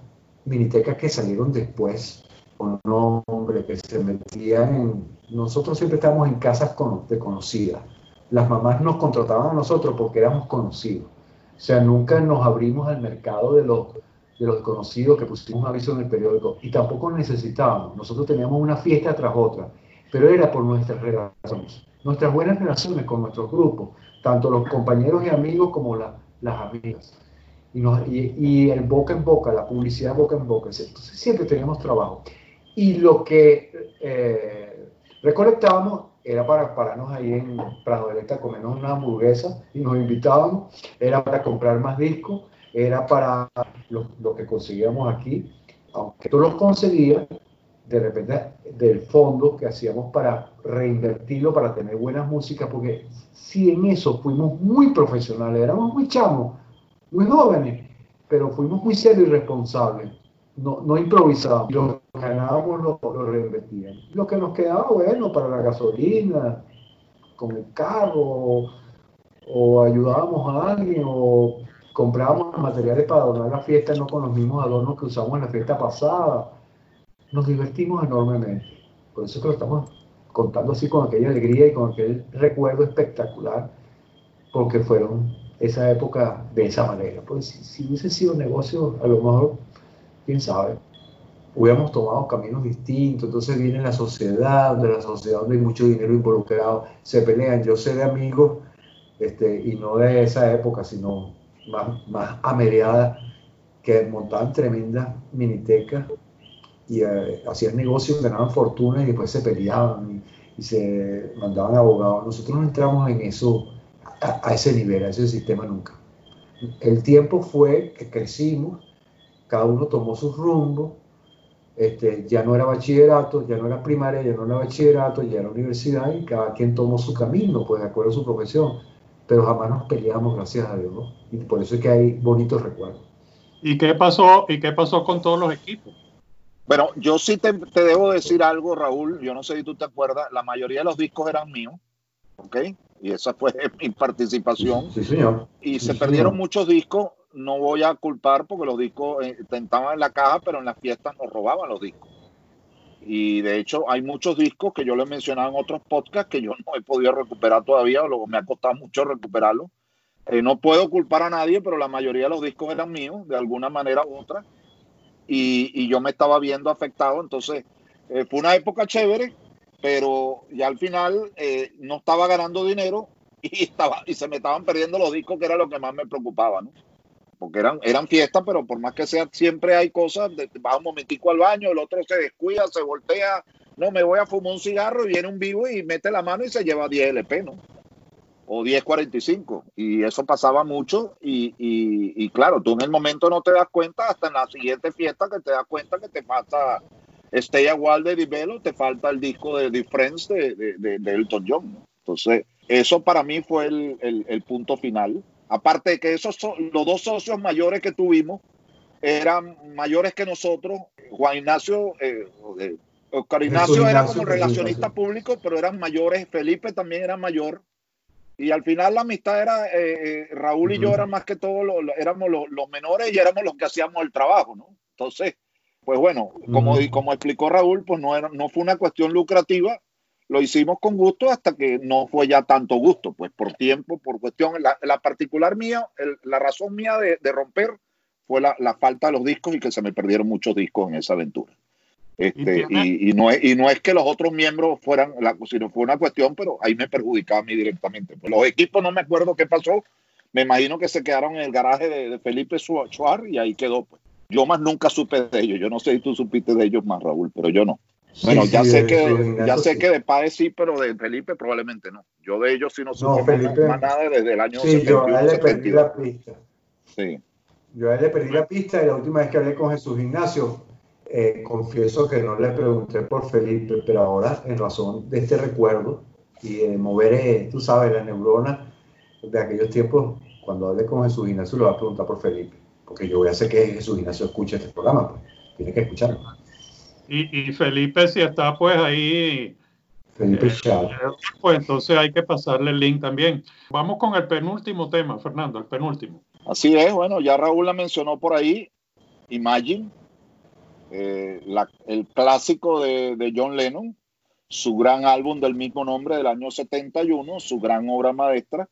minitecas que salieron después, con nombres que se metían en... Nosotros siempre estábamos en casas con, desconocidas. Las mamás nos contrataban a nosotros porque éramos conocidos. O sea, nunca nos abrimos al mercado de los, de los desconocidos que pusimos un aviso en el periódico y tampoco necesitábamos. Nosotros teníamos una fiesta tras otra, pero era por nuestras relaciones, nuestras buenas relaciones con nuestros grupos, tanto los compañeros y amigos como la- las amigas. Y, nos- y- y el boca en boca, la publicidad boca en boca. Entonces siempre teníamos trabajo. Y lo que eh, recolectábamos era para pararnos ahí en Prado Electa a comernos una hamburguesa y nos invitábamos, era para comprar más discos, era para lo, lo que conseguíamos aquí, aunque tú los conseguías, de repente del fondo que hacíamos para reinvertirlo, para tener buenas músicas, porque si en eso fuimos muy profesionales, éramos muy chamos, muy jóvenes, pero fuimos muy serios y responsables. No, no improvisábamos. Ganábamos lo, lo reinvertíamos. Lo que nos quedaba, bueno, para la gasolina, con el carro, o, ayudábamos a alguien, o comprábamos materiales para adornar la fiesta, no con los mismos adornos que usamos en la fiesta pasada. Nos divertimos enormemente. Por eso que lo estamos contando así con aquella alegría y con aquel recuerdo espectacular, porque fueron esa época de esa manera. Pues si, si hubiese sido negocio, a lo mejor, quién sabe, hubiéramos tomado caminos distintos. Entonces viene la sociedad, de la sociedad donde hay mucho dinero involucrado, se pelean. Yo sé de amigos, este, y no de esa época, sino más, más ameriada, que montaban tremendas minitecas y eh, hacían negocios, ganaban fortunas y después se peleaban y, y se mandaban abogados. Nosotros no entramos en eso, a, a ese nivel, a ese sistema nunca. El tiempo fue que crecimos, cada uno tomó su rumbo, este, ya no era bachillerato, ya no era primaria, ya no era bachillerato, ya era universidad y cada quien tomó su camino, pues de acuerdo a su profesión. Pero jamás nos peleamos, gracias a Dios, ¿no? Y por eso es que hay bonitos recuerdos. ¿Y qué pasó? ¿Y qué pasó con todos los equipos? Bueno, yo sí te, te debo decir algo, Raúl. Yo no sé si tú te acuerdas, la mayoría de los discos eran míos, ¿ok? Y esa fue (laughs) mi participación. Sí, señor. Y Sí, se perdieron señor. muchos discos. No voy a culpar porque los discos eh, estaban en la caja, pero en las fiestas nos robaban los discos. Y de hecho, hay muchos discos que yo les he mencionado en otros podcasts que yo no he podido recuperar todavía, o luego me ha costado mucho recuperarlos. Eh, no puedo culpar a nadie, pero la mayoría de los discos eran míos, de alguna manera u otra. Y, yo me estaba viendo afectado. Entonces, eh, fue una época chévere, pero ya al final eh, no estaba ganando dinero (laughs) y, estaba, y se me estaban perdiendo los discos, que era lo que más me preocupaba, ¿no? Porque eran, eran fiestas, pero por más que sea, siempre hay cosas, de, va un momentico al baño, el otro se descuida, se voltea, no, me voy a fumar un cigarro y viene un vivo y mete la mano y se lleva 10 LP, ¿no? O 1045. Y eso pasaba mucho y, y, y claro, tú en el momento no te das cuenta, hasta en la siguiente fiesta que te das cuenta que te falta Stay a While de Divelo, te falta el disco de The de, de, de, de Elton John. Entonces, eso para mí fue el, el punto final. Aparte de que esos los dos socios mayores que tuvimos eran mayores que nosotros. Juan Ignacio, eh, eh, Oscar Ignacio era como relacionista público, pero eran mayores. Felipe también era mayor. Y al final la amistad era, eh, eh, Raúl y yo eran más que todo, lo- lo- éramos los, los menores y éramos los que hacíamos el trabajo, ¿no? Entonces, pues bueno, como, como explicó Raúl, pues no, era, no fue una cuestión lucrativa, lo hicimos con gusto hasta que no fue ya tanto gusto, pues por tiempo, por cuestión, la, la particular mía, el- la razón mía de, de romper fue la, la falta de los discos y que se me perdieron muchos discos en esa aventura. Este, ¿Y no es, y no es que los otros miembros fueran, la, sino fue una cuestión, pero ahí me perjudicaba a mí directamente. Pues los equipos no me acuerdo qué pasó, me imagino que se quedaron en el garaje de, de Felipe Schwarz y ahí quedó. Pues. Yo más nunca supe de ellos, yo no sé si tú supiste de ellos más, Raúl, pero yo no. Bueno, Sí, ya sí, sé de- que de ya sé que de Páez sí, pero de Felipe probablemente no. Yo de ellos sí no supe Felipe- más nada desde el año Sí, yo a 71, él le perdí 72. la pista. Sí. Yo a él le perdí la pista y la última vez que hablé con Jesús Ignacio, eh, confieso que no le pregunté por Felipe, pero ahora en razón de este recuerdo y de mover, eh, tú sabes, la neurona de aquellos tiempos, cuando hable con Jesús Ignacio le voy a preguntar por Felipe, porque yo voy a hacer que Jesús Ignacio escuche este programa, pues. tiene que escucharlo. Y, y Felipe, si está pues ahí Felipe Chao. Pues entonces hay que pasarle el link también. Vamos con el penúltimo tema, Fernando, el penúltimo. Así es, bueno, ya Raúl la mencionó por ahí, Imagine, eh, la- el clásico de, de John Lennon, su gran álbum del mismo nombre del año 71, su gran obra maestra,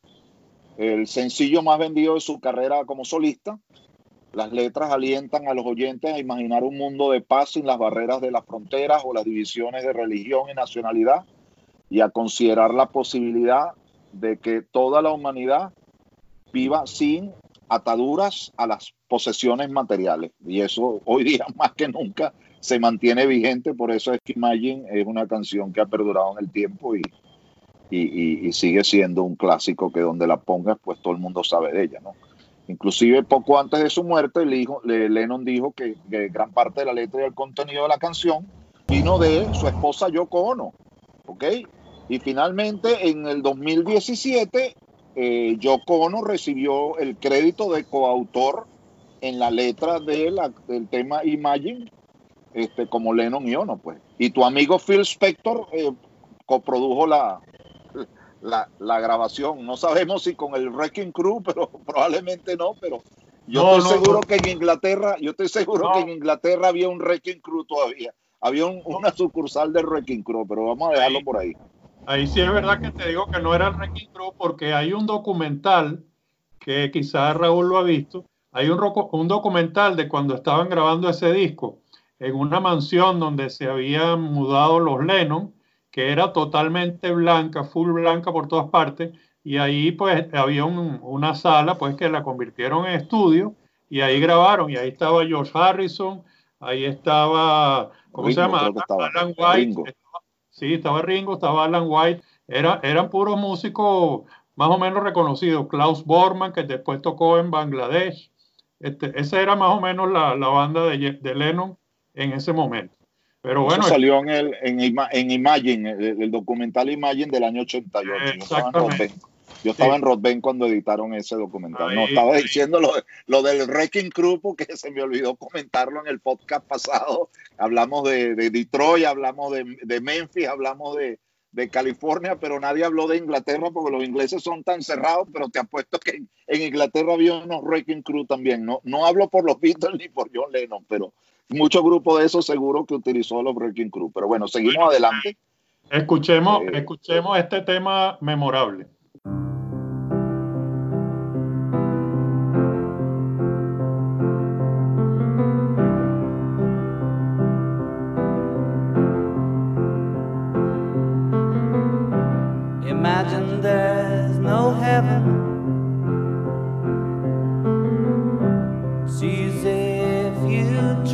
el sencillo más vendido de su carrera como solista. Las letras alientan a los oyentes a imaginar un mundo de paz sin las barreras de las fronteras o las divisiones de religión y nacionalidad y a considerar la posibilidad de que toda la humanidad viva sin ataduras a las posesiones materiales. Y eso hoy día (laughs) más que nunca se mantiene vigente, por eso es que Imagine es una canción que ha perdurado en el tiempo y, sigue siendo un clásico que donde la pongas, pues todo el mundo sabe de ella, ¿no? Inclusive poco antes de su muerte, Lennon dijo que, gran parte de la letra y el contenido de la canción vino de su esposa Yoko Ono. Y finalmente en el 2017, eh, Yoko Ono recibió el crédito de coautor en la letra de la- del tema Imagine, este, como Lennon y Ono, pues. Y tu amigo Phil Spector eh, coprodujo la, la, la grabación. No sabemos si con el Wrecking Crew, pero (laughs) probablemente no, pero yo No, estoy no, seguro no. que en Inglaterra, yo estoy seguro que en Inglaterra había un Wrecking Crew todavía. Había un- una sucursal del Wrecking Crew, pero vamos a dejarlo por ahí. Ahí sí es verdad que te digo que no era el Wrecking Crew porque hay un documental que quizás Raúl lo ha visto. Hay un, un documental de cuando estaban grabando ese disco en una mansión donde se habían mudado los Lennon, que era totalmente blanca, full blanca por todas partes, y ahí pues había un- una sala pues que la convirtieron en estudio y ahí grabaron y ahí estaba George Harrison, ahí estaba, ¿cómo se llama? estaba. Alan White, estaba- sí, estaba Ringo, estaba Alan White, era, eran puros músicos más o menos reconocidos, Klaus Bormann que después tocó en Bangladesh, este, esa era más o menos la, la banda de Lennon en ese momento. Pero bueno, Eso salió en, el, en, Ima- en Imagine, el, el documental Imagine del año 88. Yo estaba en Exactamente. Yo estaba Sí. en Rodben cuando editaron ese documental. no, Ahí, estaba ahí. diciendo lo, lo del Wrecking Crew porque se me olvidó comentarlo en el podcast pasado. Hablamos de, de Detroit, hablamos de, de Memphis, hablamos de, de California, pero nadie habló de Inglaterra porque los ingleses son tan cerrados, pero te apuesto que en, en Inglaterra había unos Wrecking Crew también. No, no hablo por los Beatles ni por John Lennon, pero muchos grupos de esos seguro que utilizó los Wrecking Crew. Pero bueno, seguimos adelante. escuchemos, Eh, escuchemos este tema memorable. Imagine there's no heaven.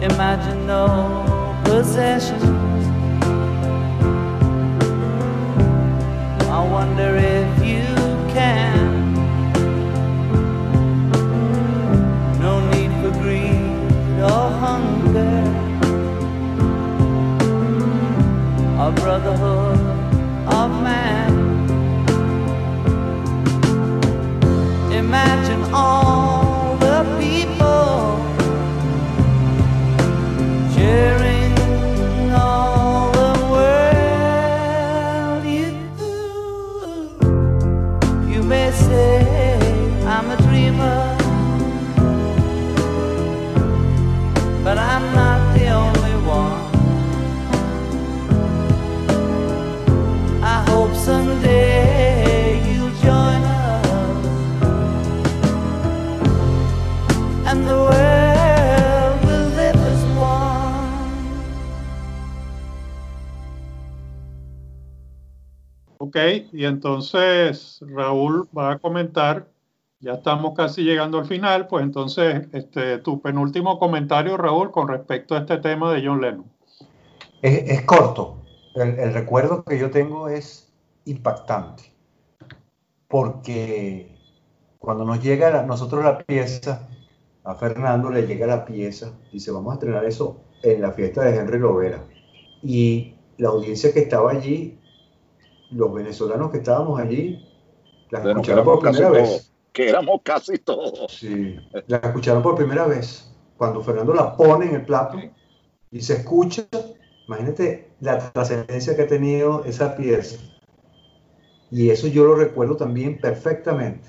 Imagine no possessions. I wonder if you can. No need for greed or hunger. a brotherhood of man. Imagine all y entonces Raúl va a comentar, ya estamos casi llegando al final, pues entonces este, tu penúltimo comentario, Raúl, con respecto a este tema de John Lennon. Es, es corto. El, el recuerdo que yo tengo es impactante. Porque cuando nos llega a nosotros la pieza, a Fernando le llega la pieza, dice, vamos a estrenar eso en la fiesta de Henry Lovera. Y la audiencia que estaba allí, los venezolanos que estábamos allí, la escucharon por primera todos. vez. Que éramos casi todos. Sí, la escucharon por primera vez. Cuando Fernando la pone en el plato y se escucha, imagínate la trascendencia que ha tenido esa pieza. Y eso yo lo recuerdo también perfectamente.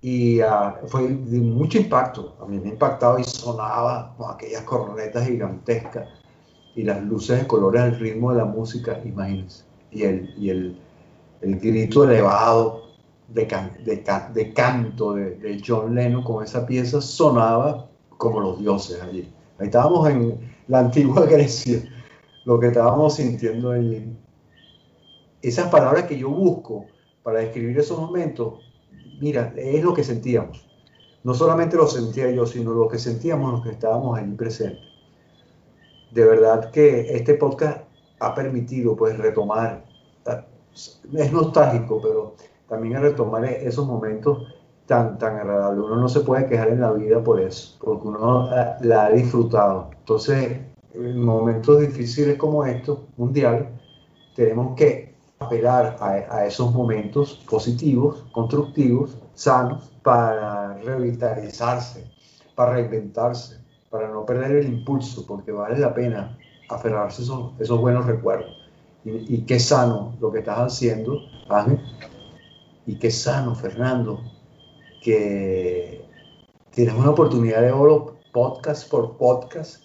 Y ah, fue de mucho impacto. A mí me ha impactado y sonaba con aquellas cornetas gigantescas y las luces de colores al ritmo de la música, imagínense. Y el, y el, el grito elevado de, can- de, de canto de, de John Lennon con esa pieza sonaba como los dioses allí. Ahí estábamos en la antigua (laughs) Grecia, lo que estábamos sintiendo allí. Esas palabras que yo busco para describir esos momentos, mira, es lo que sentíamos. No solamente lo sentía yo, sino lo que sentíamos los que estábamos allí presentes. De verdad que este podcast ha permitido pues retomar, es nostálgico, pero también retomar esos momentos tan, tan agradables. Uno no se puede quejar en la vida por eso, porque uno la, la ha disfrutado. Entonces, en momentos difíciles como estos, mundiales, tenemos que apelar a, a esos momentos positivos, constructivos, sanos, para revitalizarse, para reinventarse, para no perder el impulso, porque vale la pena aferrarse a esos, buenos recuerdos. Y, y qué sano lo que estás haciendo, Ángel, y qué sano, Fernando, que tienes una oportunidad de oro, podcast por podcast,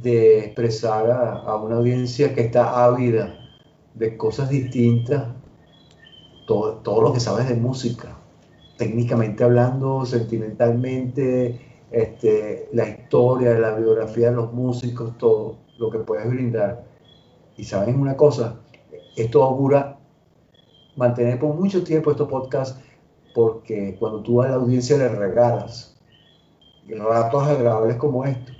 de expresar a, a una audiencia que está ávida de cosas distintas, todo, todo lo que sabes de música, técnicamente hablando, sentimentalmente, este, la historia, la biografía de los músicos, todo lo que puedes brindar. Y saben una cosa, esto augura mantener por mucho tiempo estos podcasts porque cuando tú a la audiencia le regalas ratos agradables como estos,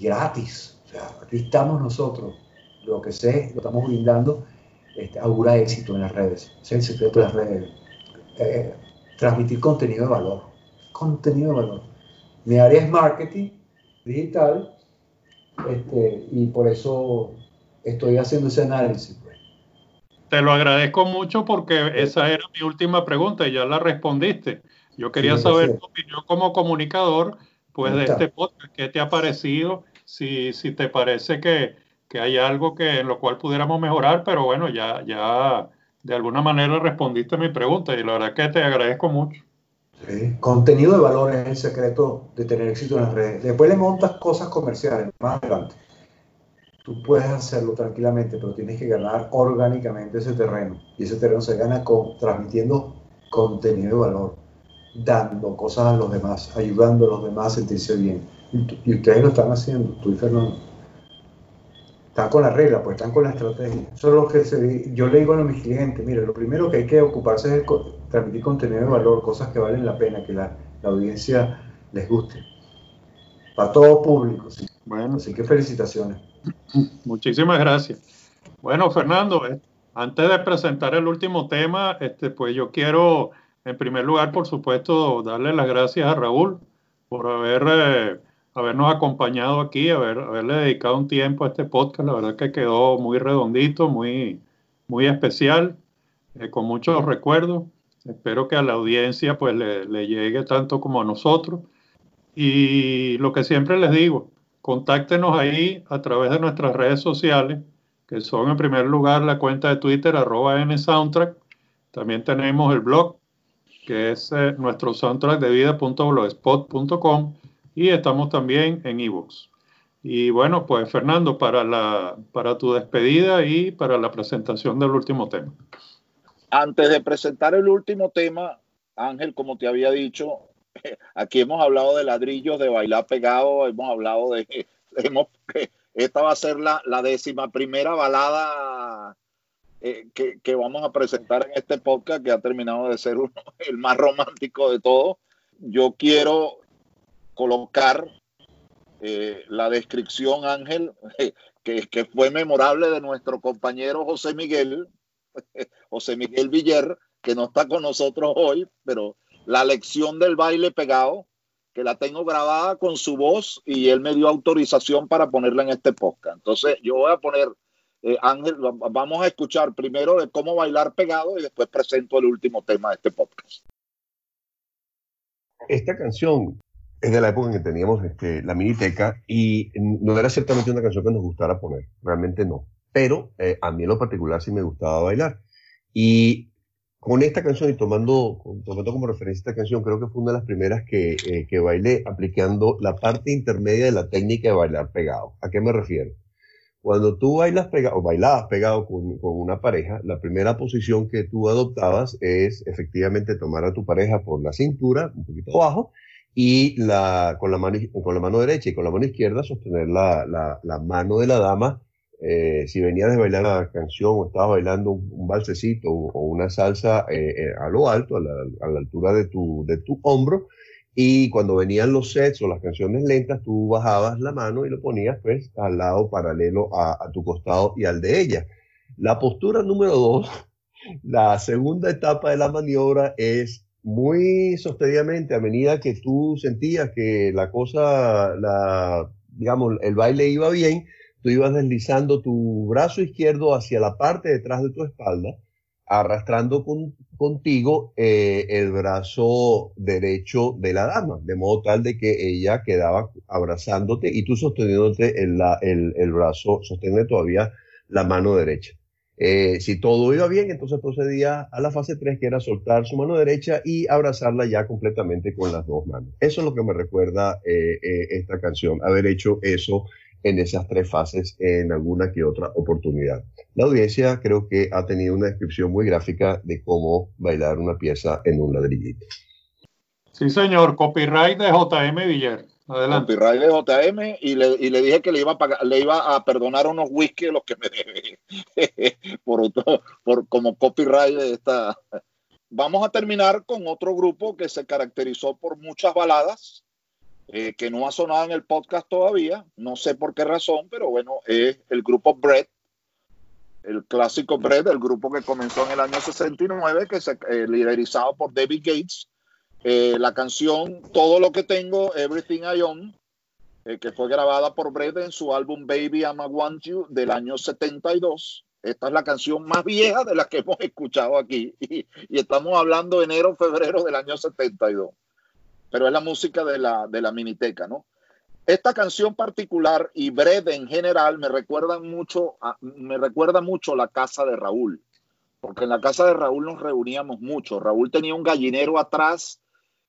gratis, o sea, aquí estamos nosotros, lo que sé, lo estamos brindando, este, augura éxito en las redes, es el secreto de las redes, Eh, transmitir contenido de valor, contenido de valor. Mi área es marketing digital este, y por eso estoy haciendo ese análisis. pues. Te lo agradezco mucho porque esa era mi última pregunta y ya la respondiste. Yo quería Sí, saber tu opinión como comunicador, pues de este podcast, ¿qué te ha parecido? Si, si te parece que, que hay algo que en lo cual pudiéramos mejorar, pero bueno, ya, ya de alguna manera respondiste mi pregunta y la verdad que te agradezco mucho. Contenido de valor es el secreto de tener éxito en las redes. Después le montas cosas comerciales más adelante. Tú puedes hacerlo tranquilamente, pero tienes que ganar orgánicamente ese terreno. Y ese terreno se gana con, transmitiendo contenido de valor, dando cosas a los demás, ayudando a los demás a sentirse bien. Y, y ustedes lo están haciendo, tú y Fernando. Están con la regla, pues están con la estrategia. Eso es lo que se- yo le digo a mis clientes, mire, lo primero que hay que ocuparse es de transmitir contenido de valor, cosas que valen la pena, que la, la audiencia les guste. Para todo público, sí. Bueno, Así que felicitaciones. Muchísimas gracias. Bueno, Fernando, eh, antes de presentar el último tema, este, pues yo quiero, en primer lugar, por supuesto, darle las gracias a Raúl por haber eh, habernos acompañado aquí, haber, haberle dedicado un tiempo a este podcast. La verdad que quedó muy redondito, muy, muy especial, eh, con muchos recuerdos. Espero que a la audiencia pues le, le llegue tanto como a nosotros. Y lo que siempre les digo, contáctenos ahí a través de nuestras redes sociales, que son en primer lugar la cuenta de Twitter, arroba nsoundtrack. También tenemos el blog, que es eh, nuestro soundtrack de vida.blogspot.com y estamos también en ebooks. Y bueno, pues Fernando, para, la, para tu despedida y para la presentación del último tema. Antes de presentar el último tema, Ángel, como te había dicho, (laughs) aquí hemos hablado de ladrillos, de bailar pegado, hemos hablado de... (laughs) Hemos, (laughs) esta va a ser la, la décima primera balada eh, que, que, vamos a presentar en este podcast, que ha terminado de ser uno, el más romántico de todos. Yo quiero colocar eh, la descripción, Ángel, (laughs) que, fue memorable de nuestro compañero José Miguel, (laughs) José Miguel Villar, que no está con nosotros hoy, pero la lección del baile pegado, que la tengo grabada con su voz y él me dio autorización para ponerla en este podcast. Entonces yo voy a poner, eh, Ángel, vamos a escuchar primero de cómo bailar pegado y después presento el último tema de este podcast. Esta canción es de la época en que teníamos este, la miniteca y no era ciertamente una canción que nos gustara poner, realmente no. Pero eh, a mí en lo particular sí me gustaba bailar. Y con esta canción y tomando, tomando como referencia esta canción, creo que fue una de las primeras que, eh, que bailé aplicando la parte intermedia de la técnica de bailar pegado. ¿A qué me refiero? Cuando tú bailas pegado, o bailabas pegado con, con, una pareja, la primera posición que tú adoptabas es efectivamente tomar a tu pareja por la cintura, un poquito abajo, y la, con, la mano, derecha y con la mano izquierda sostener la, la, la mano de la dama eh, si venías de bailar la canción o estabas bailando un, un balsecito o, una salsa eh, eh, a lo alto, a la, altura de tu, de tu hombro, y cuando venían los sets o las canciones lentas, tú bajabas la mano y lo ponías pues al lado paralelo a tu costado y al de ella. La postura número dos, (laughs) la segunda etapa de la maniobra es muy sostenidamente a medida que tú sentías que la cosa, la, digamos, el baile iba bien, tú ibas deslizando tu brazo izquierdo hacia la parte detrás de tu espalda, arrastrando con, contigo eh, el brazo derecho de la dama, de modo tal de que ella quedaba abrazándote y tú sosteniéndote el, el, el brazo, sosteniendo todavía la mano derecha. Eh, si todo iba bien, entonces procedía a la fase 3, que era soltar su mano derecha y abrazarla ya completamente con las dos manos. Eso es lo que me recuerda eh, eh, esta canción, haber hecho eso en esas tres fases en alguna que otra oportunidad. La audiencia creo que ha tenido una descripción muy gráfica de cómo bailar una pieza en un ladrillito. Sí, señor, copyright de JM Villar. Adelante. Copyright de JM y le, y le, dije que le iba, a pagar, le iba a perdonar unos whisky los que me debe (laughs) por, por, como copyright de esta. Vamos a terminar con otro grupo que se caracterizó por muchas baladas, eh, que no ha sonado en el podcast todavía, no sé por qué razón, pero bueno, es el grupo Bread, el clásico Bread, el grupo que comenzó en el año 69, que se eh, liderizado por David Gates. Eh, la canción Todo lo que tengo, Everything I Own, eh, que fue grabada por Bread en su álbum Baby I'm a Want You del año 72. Esta es la canción más vieja de la que hemos escuchado aquí (laughs) y, estamos hablando de enero, febrero del año 72 pero es la música de la, de la miniteca, ¿no? Esta canción particular y Brede en general me recuerdan mucho, me recuerda mucho la casa de Raúl, porque en la casa de Raúl nos reuníamos mucho. Raúl tenía un gallinero atrás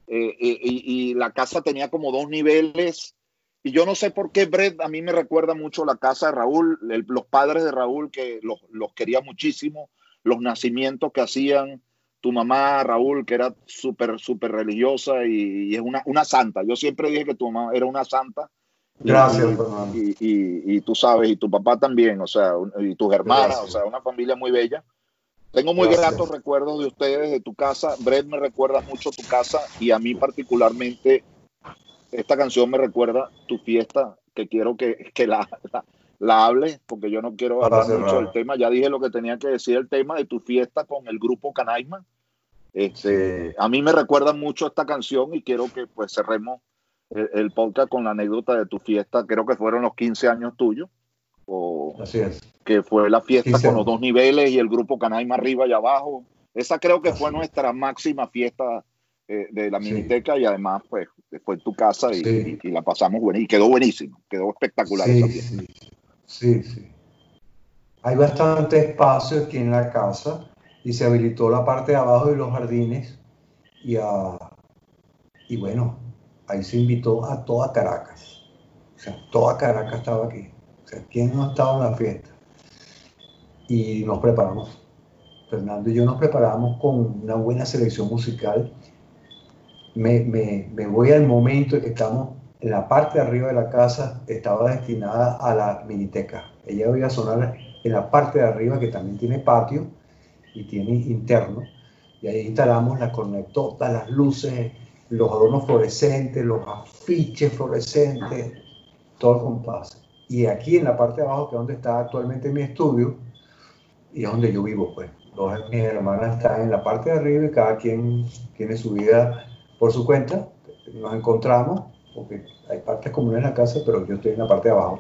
eh, y, y, la casa tenía como dos niveles. Y yo no sé por qué Brett a mí me recuerda mucho la casa de Raúl, el, los padres de Raúl que los, los quería muchísimo, los nacimientos que hacían, tu mamá, Raúl, que era súper, súper religiosa y, y, es una, una santa. Yo siempre dije que tu mamá era una santa. Gracias, y, y, tú sabes, y tu papá también, o sea, y tus hermanas, Gracias. o sea, una familia muy bella. Tengo muy Gracias. gratos recuerdos de ustedes, de tu casa. Brett me recuerda mucho tu casa y a mí particularmente esta canción me recuerda tu fiesta, que quiero que, que la, la, la hable, porque yo no quiero hablar mucho del tema. Ya dije lo que tenía que decir el tema de tu fiesta con el grupo Canaima. Este, a mí me recuerda mucho esta canción y quiero que pues cerremos el, el podcast con la anécdota de tu fiesta, creo que fueron los 15 años tuyos, o Así es. que fue la fiesta 15 con los dos niveles y el grupo Canaima arriba y abajo. Esa creo que fue es. nuestra máxima fiesta eh, de la Sí. Miniteca y además pues fue en tu casa y, Sí. y- y la pasamos buena y quedó buenísimo, quedó espectacular esa fiesta. sí, sí, sí. Hay bastante espacio aquí en la casa y se habilitó la parte de abajo de los jardines y, a- y bueno, ahí se invitó a toda Caracas. O sea, toda Caracas estaba aquí. Sea, ¿quién no estaba en la fiesta? Y nos preparamos. Fernando y yo nos preparamos con una buena selección musical. Me voy al momento en que estamos en la parte de arriba de la casa, estaba destinada a la miniteca. Ella iba a sonar en la parte de arriba, que también tiene patio y tiene interno. Y ahí instalamos las cornetotas, las luces, los adornos fluorescentes, los afiches fluorescentes, todo el compás. Y aquí en la parte de abajo, que es donde está actualmente mi estudio, y es donde yo vivo, pues. Dos de mis hermanas están en la parte de arriba y cada quien tiene su vida por su cuenta. Nos encontramos, porque hay partes comunes en la casa, pero yo estoy en la parte de abajo.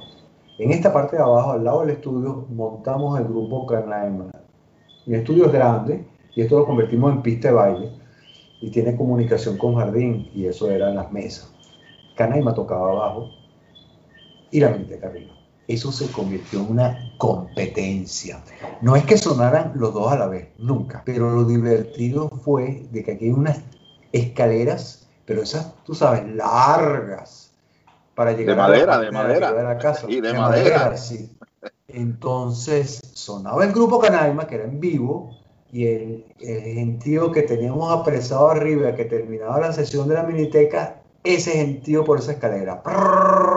En esta parte de abajo, al lado del estudio, montamos el grupo Canaima. Mi estudio es grande y esto lo convertimos en pista de baile y tiene comunicación con jardín y eso eran las mesas. Canaima tocaba abajo y la Miniteca arriba. Eso se convirtió en una competencia. No es que sonaran los dos a la vez, nunca. Pero lo divertido fue de que aquí hay unas escaleras, pero esas, tú sabes, largas para llegar De a la madera, de madera. de la casa. (laughs) Y de madera. sí. Entonces sonaba el grupo Canaima, que era en vivo, y el, el gentío que teníamos apresado arriba, que terminaba la sesión de la miniteca, ese gentío por esa escalera. Prrrr.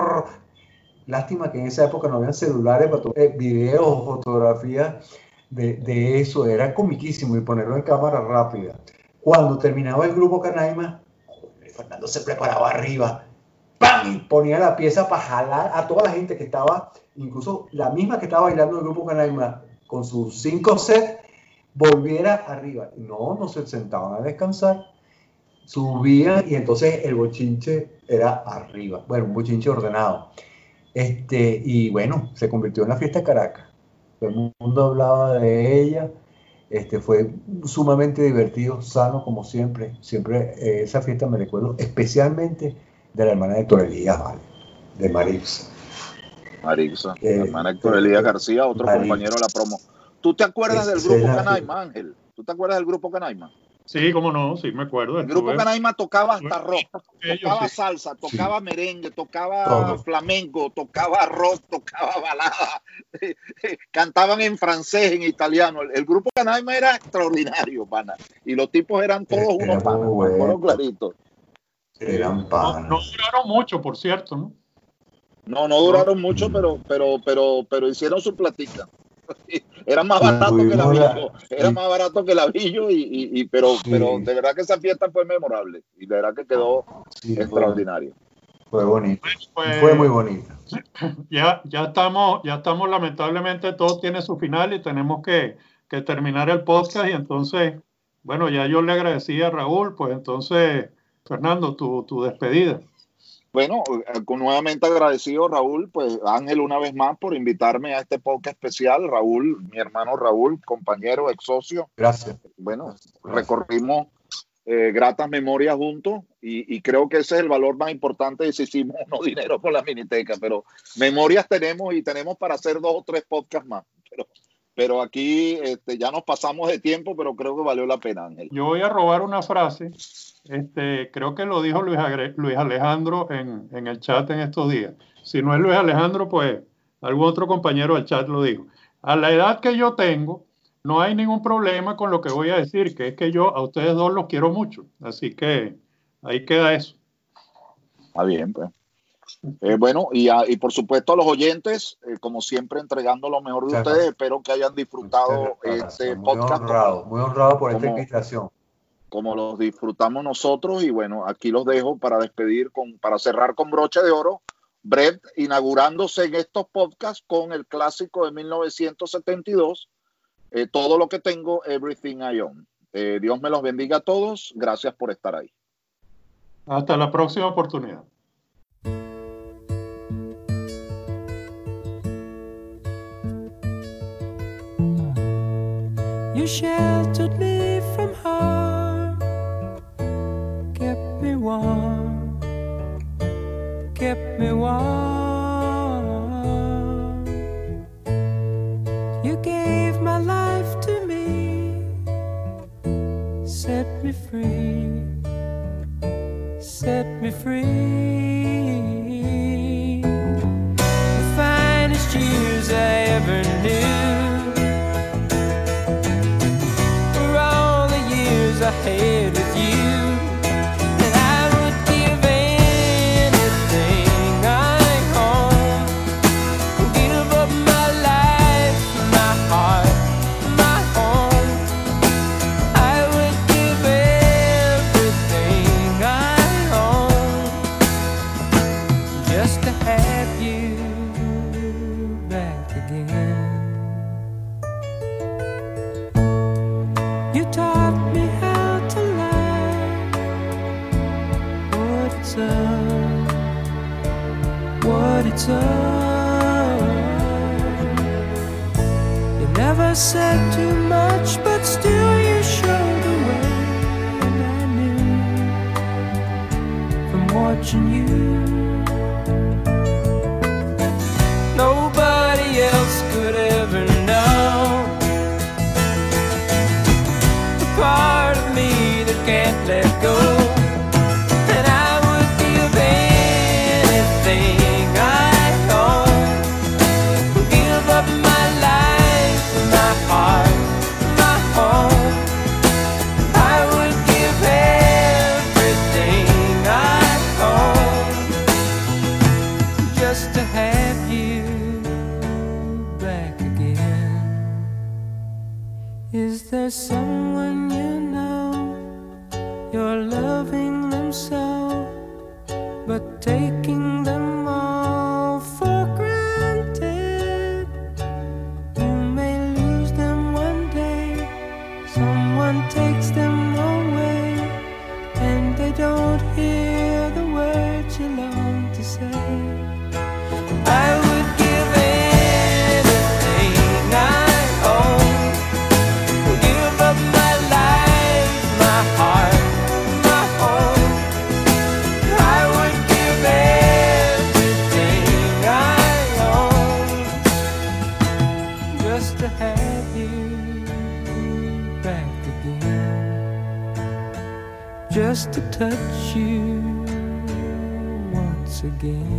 Lástima que en esa época no había celulares para eh, videos o fotografías de, eso, era comiquísimo y ponerlo en cámara rápida. Cuando terminaba el grupo Canaima, Fernando se preparaba arriba, ¡pam! ponía la pieza para jalar a toda la gente que estaba, incluso la misma que estaba bailando el grupo Canaima con sus cinco sets, volviera arriba. No, no se sentaban a descansar, subían y entonces el bochinche era arriba, bueno, un bochinche ordenado. Este, y bueno, se convirtió en la fiesta de Caracas. Todo el mundo hablaba de ella. Este, fue sumamente divertido, sano como siempre. Siempre eh, esa fiesta me recuerdo especialmente de la hermana de Torelías, ¿vale? de Marixa. Marixa, Eh, la hermana Héctor Elías eh, García, otro compañero de la promo. ¿Tú te acuerdas del grupo Canaima, Ángel? ¿Tú te acuerdas del grupo Canaima? Sí, cómo no, sí me acuerdo. El grupo Canaima tocaba hasta rock, tocaba sí. salsa, tocaba merengue, tocaba Todo. flamenco, tocaba rock, tocaba balada, (laughs) cantaban en francés, en italiano. El, el grupo Canaima era extraordinario, pana. Y los tipos eran todos Era unos panas, muy me acuerdo bueno. clarito. Eran No, panas. no duraron mucho, por cierto, ¿no? No, no duraron mucho, pero, pero, pero, pero hicieron su platica. (laughs) Era más Y barato que la- avillo, era más barato que el avillo, y, y, y- pero, Sí. pero de verdad que esa fiesta fue memorable y de verdad que quedó Sí, fue, extraordinario. fue bonito. Pues, Fue muy bonito. (clears throat) ya, ya estamos, ya estamos, lamentablemente, todo tiene su final y tenemos que, que terminar el podcast. Y entonces, bueno, ya yo le agradecí a Raúl, pues entonces, Fernando, tu, tu despedida. Bueno, eh, nuevamente agradecido, Raúl, pues Ángel una vez más por invitarme a este podcast especial. Raúl, mi hermano Raúl, compañero, ex socio. Gracias. Bueno, recorrimos eh, gratas memorias juntos y, y creo que ese es el valor más importante de si hicimos no dinero con la miniteca, pero memorias tenemos y tenemos para hacer dos o tres podcasts más. Pero, pero aquí este, ya nos pasamos de tiempo, pero creo que valió la pena, Ángel. Yo voy a robar una frase, este, creo que lo dijo Luis, Agre- Luis Alejandro en, en el chat en estos días. Si no es Luis Alejandro, pues algún otro compañero del chat lo dijo. A la edad que yo tengo, no hay ningún problema con lo que voy a decir, que es que yo a ustedes dos los quiero mucho. Así que ahí queda eso. Está bien, pues. Eh, bueno, y, a- y por supuesto a los oyentes, eh, como siempre, entregando lo mejor de ustedes. Espero que hayan disfrutado gracias. este muy podcast honrado, muy honrado por esta invitación. como los disfrutamos nosotros. Y bueno, aquí los dejo para despedir, con, para cerrar con broche de oro. Brett inaugurándose en estos podcasts con el clásico de 1972, eh, Todo lo que tengo, Everything I Own. Eh, Dios me los bendiga a todos. Gracias por estar ahí. Hasta la próxima oportunidad. You sheltered me from harm, kept me warm, kept me warm. You gave my life to me, set me free, set me free. The finest years I ever knew. again.